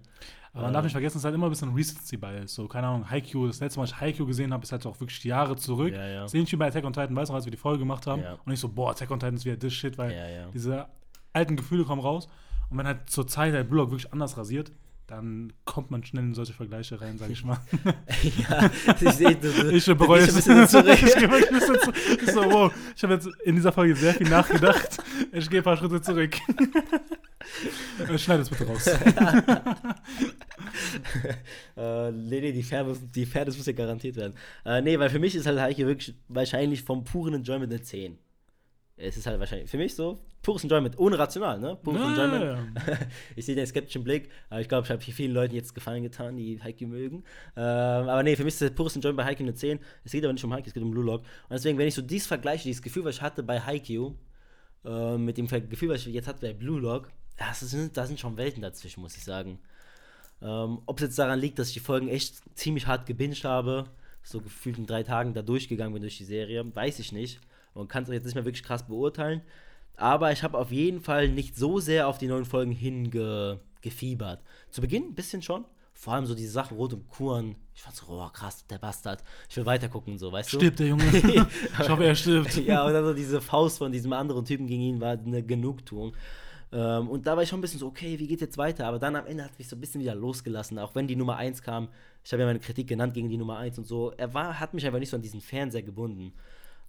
Aber man darf nicht vergessen, es ist halt immer ein bisschen Recency Bias. So, keine Ahnung, Haikyuu, das letzte Mal, ich Haikyuu gesehen habe, ist halt auch wirklich Jahre zurück. Ja, ja. Das ähnlich wie bei Attack on Titan, weißt du, als wir die Folge gemacht haben. Ja. Und ich so, boah, Attack on Titan ist wieder das Shit, weil Ja, diese alten Gefühle kommen raus. Und wenn halt zur Zeit der Blog wirklich anders rasiert, dann kommt man schnell in solche Vergleiche rein, sag ich mal. *laughs* ja, ich sehe, du, Ich bereue es. ein bisschen zurück. *laughs* ich zurück. Ich so, wow, ich habe jetzt in dieser Folge sehr viel nachgedacht. Ich gehe ein paar Schritte zurück. *laughs* Äh, Schneid es bitte raus. äh, nee, nee, die Fairness, die Fairness muss ja garantiert werden. Äh, nee, weil für mich ist halt Haikyuu wirklich wahrscheinlich vom puren Enjoyment eine 10. Es ist halt wahrscheinlich für mich so pures Enjoyment, ohne rational, ne? Pures Ja, Enjoyment. ja, ja. *laughs* ich sehe den skeptischen Blick, aber ich glaube, ich habe hier vielen Leuten jetzt Gefallen getan, die Haikyuu mögen. Ähm, aber nee, für mich ist das pures Enjoyment bei Haikyuu eine 10. Es geht aber nicht um Haikyuu, es geht um Blue Lock. Und deswegen, wenn ich so dies vergleiche, dieses Gefühl, was ich hatte bei Haikyuu, äh, mit dem Gefühl, was ich jetzt hatte bei Blue Lock, das sind, da sind schon Welten dazwischen, muss ich sagen. Ähm, Ob es jetzt daran liegt, dass ich die Folgen echt ziemlich hart gebinged habe, so gefühlt in drei Tagen da durchgegangen bin durch die Serie, weiß ich nicht. Und kann es jetzt nicht mehr wirklich krass beurteilen. Aber ich habe auf jeden Fall nicht so sehr auf die neuen Folgen hingefiebert. Zu Beginn ein bisschen schon. Vor allem so diese Sachen rot und Kuren. Ich fand so, oh krass, der Bastard. Ich will weitergucken, so, weißt du? Stirbt der Junge. *laughs* ich hoffe, er stirbt. *laughs* ja, und dann so diese Faust von diesem anderen Typen gegen ihn war eine Genugtuung. Ähm, und da war ich schon ein bisschen so, okay, wie geht jetzt weiter? Aber dann am Ende hat mich so ein bisschen wieder losgelassen, auch wenn die Nummer 1 kam. Ich habe ja meine Kritik genannt gegen die Nummer 1 und so. Er war, hat mich einfach nicht so an diesen Fernseher gebunden.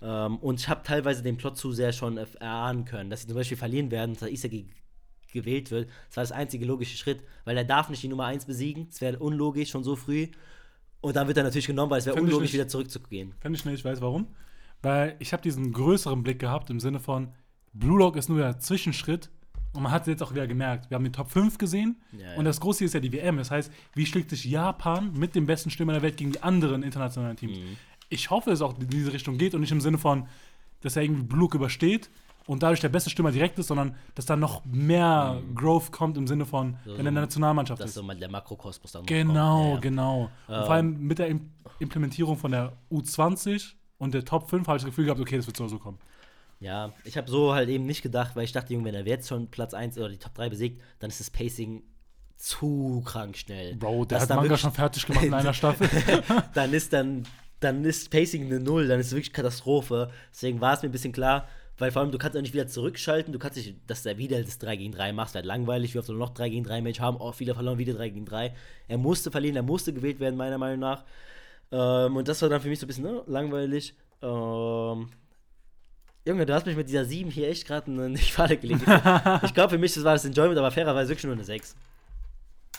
Ähm, und ich habe teilweise den Plot zu sehr schon erahnen können, dass sie zum Beispiel verlieren werden, dass Isagi gewählt wird. Das war das einzige logische Schritt, weil er darf nicht die Nummer 1 besiegen. Das wäre unlogisch schon so früh. Und dann wird er natürlich genommen, weil es wäre unlogisch, nicht. wieder zurückzugehen. Fände ich nicht, ich weiß warum. Weil ich habe diesen größeren Blick gehabt im Sinne von, Blue Lock ist nur der Zwischenschritt und man hat es jetzt auch wieder gemerkt. Wir haben die Top 5 gesehen Ja, ja. und das Große ist ja die WM. Das heißt, wie schlägt sich Japan mit dem besten Stürmer der Welt gegen die anderen internationalen Teams? Mhm. Ich hoffe, dass es auch in diese Richtung geht und nicht im Sinne von, dass er irgendwie Blue übersteht und dadurch der beste Stürmer direkt ist, sondern dass da noch mehr Growth kommt im Sinne von, Mhm. So- wenn er in der Nationalmannschaft Dass ist. so mal der Makrokosmos dann Genau, kommt. Ja, genau. Und Ähm. vor allem mit der Im Implementierung von der U20 und der Top 5 habe ich das Gefühl gehabt, okay, das wird so so kommen. Ja, ich habe so halt eben nicht gedacht, weil ich dachte, Junge, wenn er jetzt schon Platz 1 oder die Top 3 besiegt, dann ist das Pacing zu krank schnell. Bro, der Dass hat Manga schon fertig gemacht in *laughs* einer Staffel. *laughs* dann ist dann, dann ist Pacing eine Null, dann ist es wirklich Katastrophe. Deswegen war es mir ein bisschen klar, weil vor allem du kannst auch nicht wieder zurückschalten, du kannst nicht, dass du wieder das 3 gegen 3 machst, wäre langweilig, wie oft noch 3 gegen 3 Match haben, auch wieder verloren, wieder 3 gegen 3. Er musste verlieren, er musste gewählt werden, meiner Meinung nach. Ähm, und das war dann für mich so ein bisschen ne, langweilig. Ähm, Junge, du hast mich mit dieser 7 hier echt gerade in die *laughs* Falle gelegt. ich glaube, für mich das war das Enjoyment, aber fairerweise wirklich nur eine 6.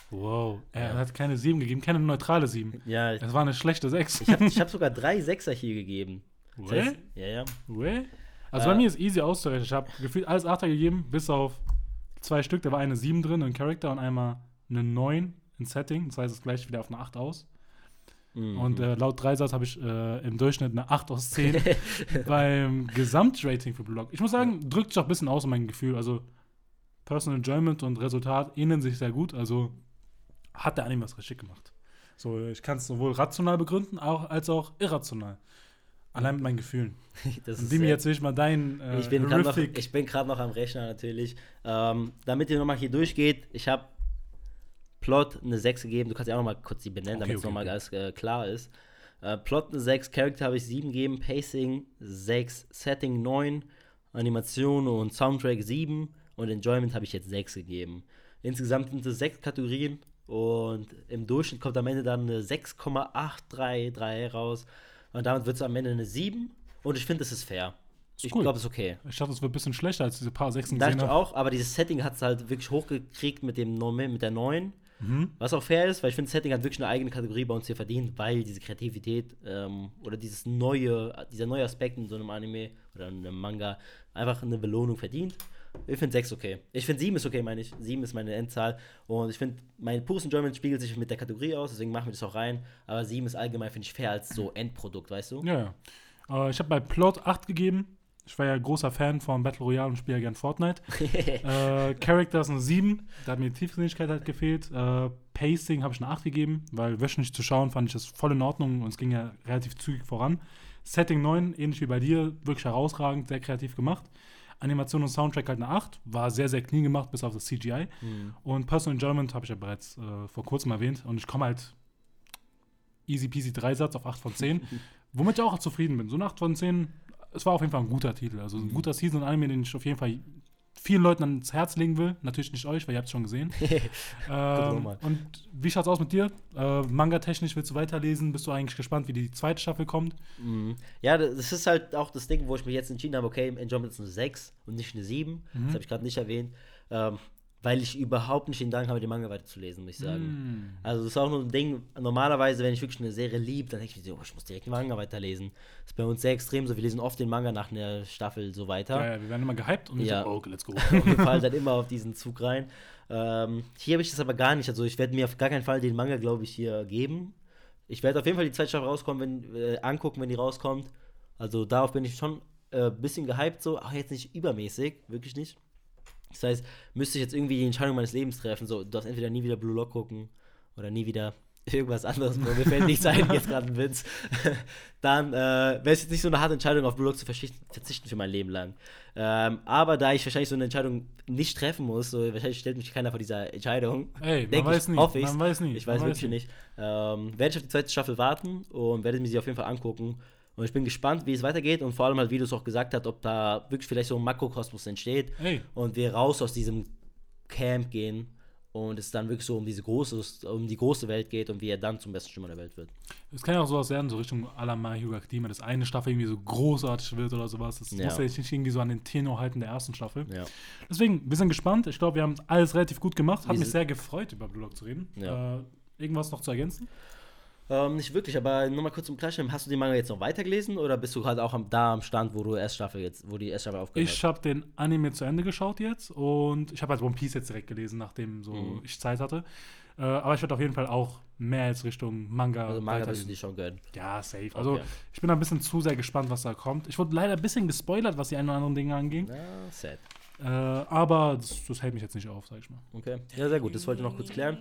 Wow. Er hat keine 7 gegeben, keine neutrale 7. Ja, Es war eine schlechte 6. ich habe hab *laughs* sogar drei Sechser hier gegeben. Das heißt, ja, ja. Uäh? Also Äh. bei mir ist easy auszurechnen. Ich habe gefühlt alles 8 gegeben, bis auf zwei Stück. Da war eine 7 drin in Charakter und einmal eine 9 in Setting. Das heißt, es gleicht wieder auf eine 8 aus. Mhm. Und äh, laut Dreisatz habe ich äh, im Durchschnitt eine 8 aus 10 *laughs* beim Gesamtrating für Block. Ich muss sagen, drückt sich auch ein bisschen aus, mein Gefühl. Also Personal Enjoyment und Resultat ähneln sich sehr gut. Also hat der Anime was richtig gemacht. So, ich kann es sowohl rational begründen, auch, als auch irrational. Allein mit meinen Gefühlen. *laughs* das ist, äh, jetzt will ich mal deinen äh, ich bin gerade noch, ich bin noch am Rechner natürlich. Ähm, damit ihr nochmal hier durchgeht, ich habe Plot eine 6 gegeben. Du kannst ja auch nochmal kurz die benennen, Okay, damit es okay, nochmal alles äh, klar ist. Äh, Plot eine 6, Character habe ich 7 gegeben, Pacing 6, Setting 9, Animation und Soundtrack 7 und Enjoyment habe ich jetzt 6 gegeben. Insgesamt sind es 6 Kategorien und im Durchschnitt kommt am Ende dann eine 6,833 raus. Und damit wird es am Ende eine 7 und ich finde, das ist fair. ich cool. glaube, es ist okay. Ich dachte, es wird ein bisschen schlechter als diese paar Sechsen gesehen ich auch, aber dieses Setting hat es halt wirklich hochgekriegt mit, dem, mit der neuen. Mhm. Was auch fair ist, weil ich finde, das Setting hat wirklich eine eigene Kategorie bei uns hier verdient, weil diese Kreativität ähm, oder dieses neue, dieser neue Aspekt in so einem Anime oder in einem Manga einfach eine Belohnung verdient. Ich finde 6 okay. Ich finde 7 ist okay, meine ich. 7 ist meine Endzahl. Und ich finde, mein pures Enjoyment spiegelt sich mit der Kategorie aus, deswegen machen wir das auch rein. Aber 7 ist allgemein, finde ich, fair als so Endprodukt, weißt du? Ja, ja. Äh, ich habe bei Plot 8 gegeben. Ich war ja großer Fan von Battle Royale und spiele ja gern Fortnite. *laughs* äh, Characters eine 7. Da hat mir die Tiefsinnigkeit halt gefehlt. Äh, Pacing habe ich eine 8 gegeben, weil wöchentlich zu schauen fand ich das voll in Ordnung und es ging ja relativ zügig voran. Setting 9, ähnlich wie bei dir, wirklich herausragend, sehr kreativ gemacht. Animation und Soundtrack halt eine 8. War sehr, sehr clean gemacht, bis auf das CGI. Hm. Und Personal Enjoyment habe ich ja bereits äh, vor kurzem erwähnt. Und ich komme halt easy peasy Dreisatz auf 8 von 10. *laughs* womit ich auch zufrieden bin. So eine 8 von 10, es war auf jeden Fall ein guter Titel. Also ein guter Season-Anime, den ich auf jeden Fall vielen Leuten ans Herz legen will. Natürlich nicht euch, weil ihr habt es schon gesehen. *laughs* ähm, und wie schaut's aus mit dir? Äh, Manga-technisch willst du weiterlesen? Bist du eigentlich gespannt, wie die zweite Staffel kommt? Mhm. Ja, das ist halt auch das Ding, wo ich mich jetzt entschieden habe, okay, Enjoyment ist eine 6 und nicht eine 7. Das habe ich gerade nicht erwähnt. Ähm, weil ich überhaupt nicht den Dank habe, den Manga weiterzulesen, muss ich sagen. Hm. Also das ist auch nur ein Ding, normalerweise, wenn ich wirklich eine Serie liebe, dann denke ich mir so, oh, ich muss direkt den Manga weiterlesen. Das ist bei uns sehr extrem so, wir lesen oft den Manga nach einer Staffel so weiter. Ja, ja, wir werden immer gehypt und Ja. so, okay, let's go. *laughs* Und wir fallen dann immer auf diesen Zug rein. Ähm, hier habe ich das aber gar nicht. Also ich werde mir auf gar keinen Fall den Manga, glaube ich, hier geben. Ich werde auf jeden Fall die zweite Staffel rauskommen, wenn, äh, angucken, wenn die rauskommt. Also darauf bin ich schon ein äh, bisschen gehypt, so, aber jetzt nicht übermäßig, wirklich nicht. Das heißt, müsste ich jetzt irgendwie die Entscheidung meines Lebens treffen, so, du darfst entweder nie wieder Blue Lock gucken oder nie wieder *laughs* irgendwas anderes, mir fällt nichts ein, jetzt gerade ein Witz. *laughs* Dann äh, wäre es jetzt nicht so eine harte Entscheidung, auf Blue Lock zu verzichten, für mein Leben lang. Ähm, aber da ich wahrscheinlich so eine Entscheidung nicht treffen muss, so, wahrscheinlich stellt mich keiner vor dieser Entscheidung. Ey, man weiß ich, nie. hoffe. Man weiß nie. Ich weiß man wirklich nicht. Ähm, werde ich auf die zweite Staffel warten und werde mir sie auf jeden Fall angucken. Und ich bin gespannt, wie es weitergeht und vor allem halt, wie du es auch gesagt hast, ob da wirklich vielleicht so ein Makrokosmos entsteht Ey, und wir raus aus diesem Camp gehen und es dann wirklich so um diese große, um die große Welt geht und wie er dann zum besten Stürmer der Welt wird. es kann ja auch sowas werden, so Richtung à la Hero Academia, dass eine Staffel irgendwie so großartig wird oder sowas. Das Ja. muss ja jetzt nicht irgendwie so an den Tenor halten der ersten Staffel. Ja. Deswegen, wir sind gespannt. Ich glaube, wir haben alles relativ gut gemacht. Hat Wir mich sehr gefreut, über Blue Lock zu reden. Ja. Äh, irgendwas noch zu ergänzen? Ähm, nicht wirklich, aber nur mal kurz zum Klarstellen, hast du den Manga jetzt noch weitergelesen oder bist du gerade auch am, da am Stand, wo du Erststaffel jetzt, wo die Erststaffel aufgehört Ich habe den Anime zu Ende geschaut jetzt und ich habe halt One Piece jetzt direkt gelesen, nachdem so Mhm. ich Zeit hatte. Äh, aber ich werde auf jeden Fall auch mehr als Richtung Manga. Also Manga wirst du dir schon gönnen. Ja, safe. Also Okay. ich bin ein bisschen zu sehr gespannt, was da kommt. Ich wurde leider ein bisschen gespoilert, was die ein oder anderen Dinge anging. Ja, sad. Äh, aber das, das hält mich jetzt nicht auf, sag ich mal. Okay. Ja, sehr gut. Das wollte ich noch kurz klären.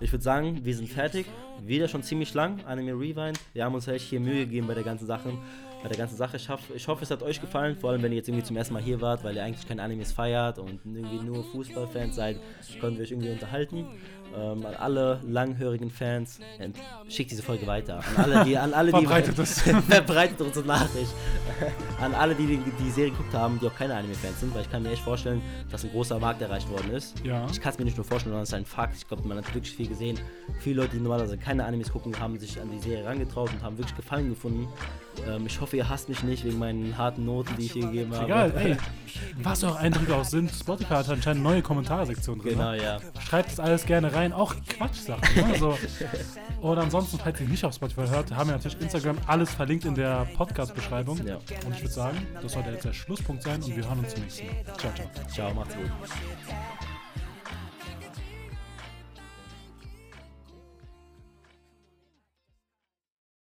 Ich würde sagen, wir sind fertig. Wieder schon ziemlich lang. Anime Rewind. Wir haben uns echt hier Mühe gegeben bei der ganzen Sache. Bei der ganzen Sache. Ich, hoff, ich hoffe, es hat euch gefallen. Vor allem, wenn ihr jetzt irgendwie zum ersten Mal hier wart, weil ihr eigentlich keine Animes feiert und irgendwie nur Fußballfans seid, konnten wir euch irgendwie unterhalten. Ähm, an alle langhörigen Fans, schickt diese Folge weiter. An alle, die, an alle, die Verbreitet es. *laughs* verbreitet unsere Nachricht. An alle, die die, die Serie geguckt haben, die auch keine Anime-Fans sind, weil ich kann mir echt vorstellen, dass ein großer Markt erreicht worden ist. Ja. Ich kann es mir nicht nur vorstellen, sondern es ist ein Fakt. Ich glaube, man hat wirklich viel gesehen. Viele Leute, die normalerweise keine Animes gucken, haben sich an die Serie herangetraut und haben wirklich Gefallen gefunden. Ähm, ich hoffe, ihr hasst mich nicht wegen meinen harten Noten, die ich hier gegeben habe. Egal, ey. *laughs* Was auch Eindrücke auch sind, Spotify hat anscheinend neue Kommentarsektionen drin. Genau, ne? ja. Schreibt das alles gerne rein auch Quatschsachen. Ne? So. Und ansonsten, falls ihr nicht auf Spotify hört, haben wir natürlich Instagram alles verlinkt in der Podcast-Beschreibung. Ja. Und ich würde sagen, das sollte jetzt der Schlusspunkt sein und wir hören uns zum nächsten Mal. Ciao, ciao. Ciao, macht's gut.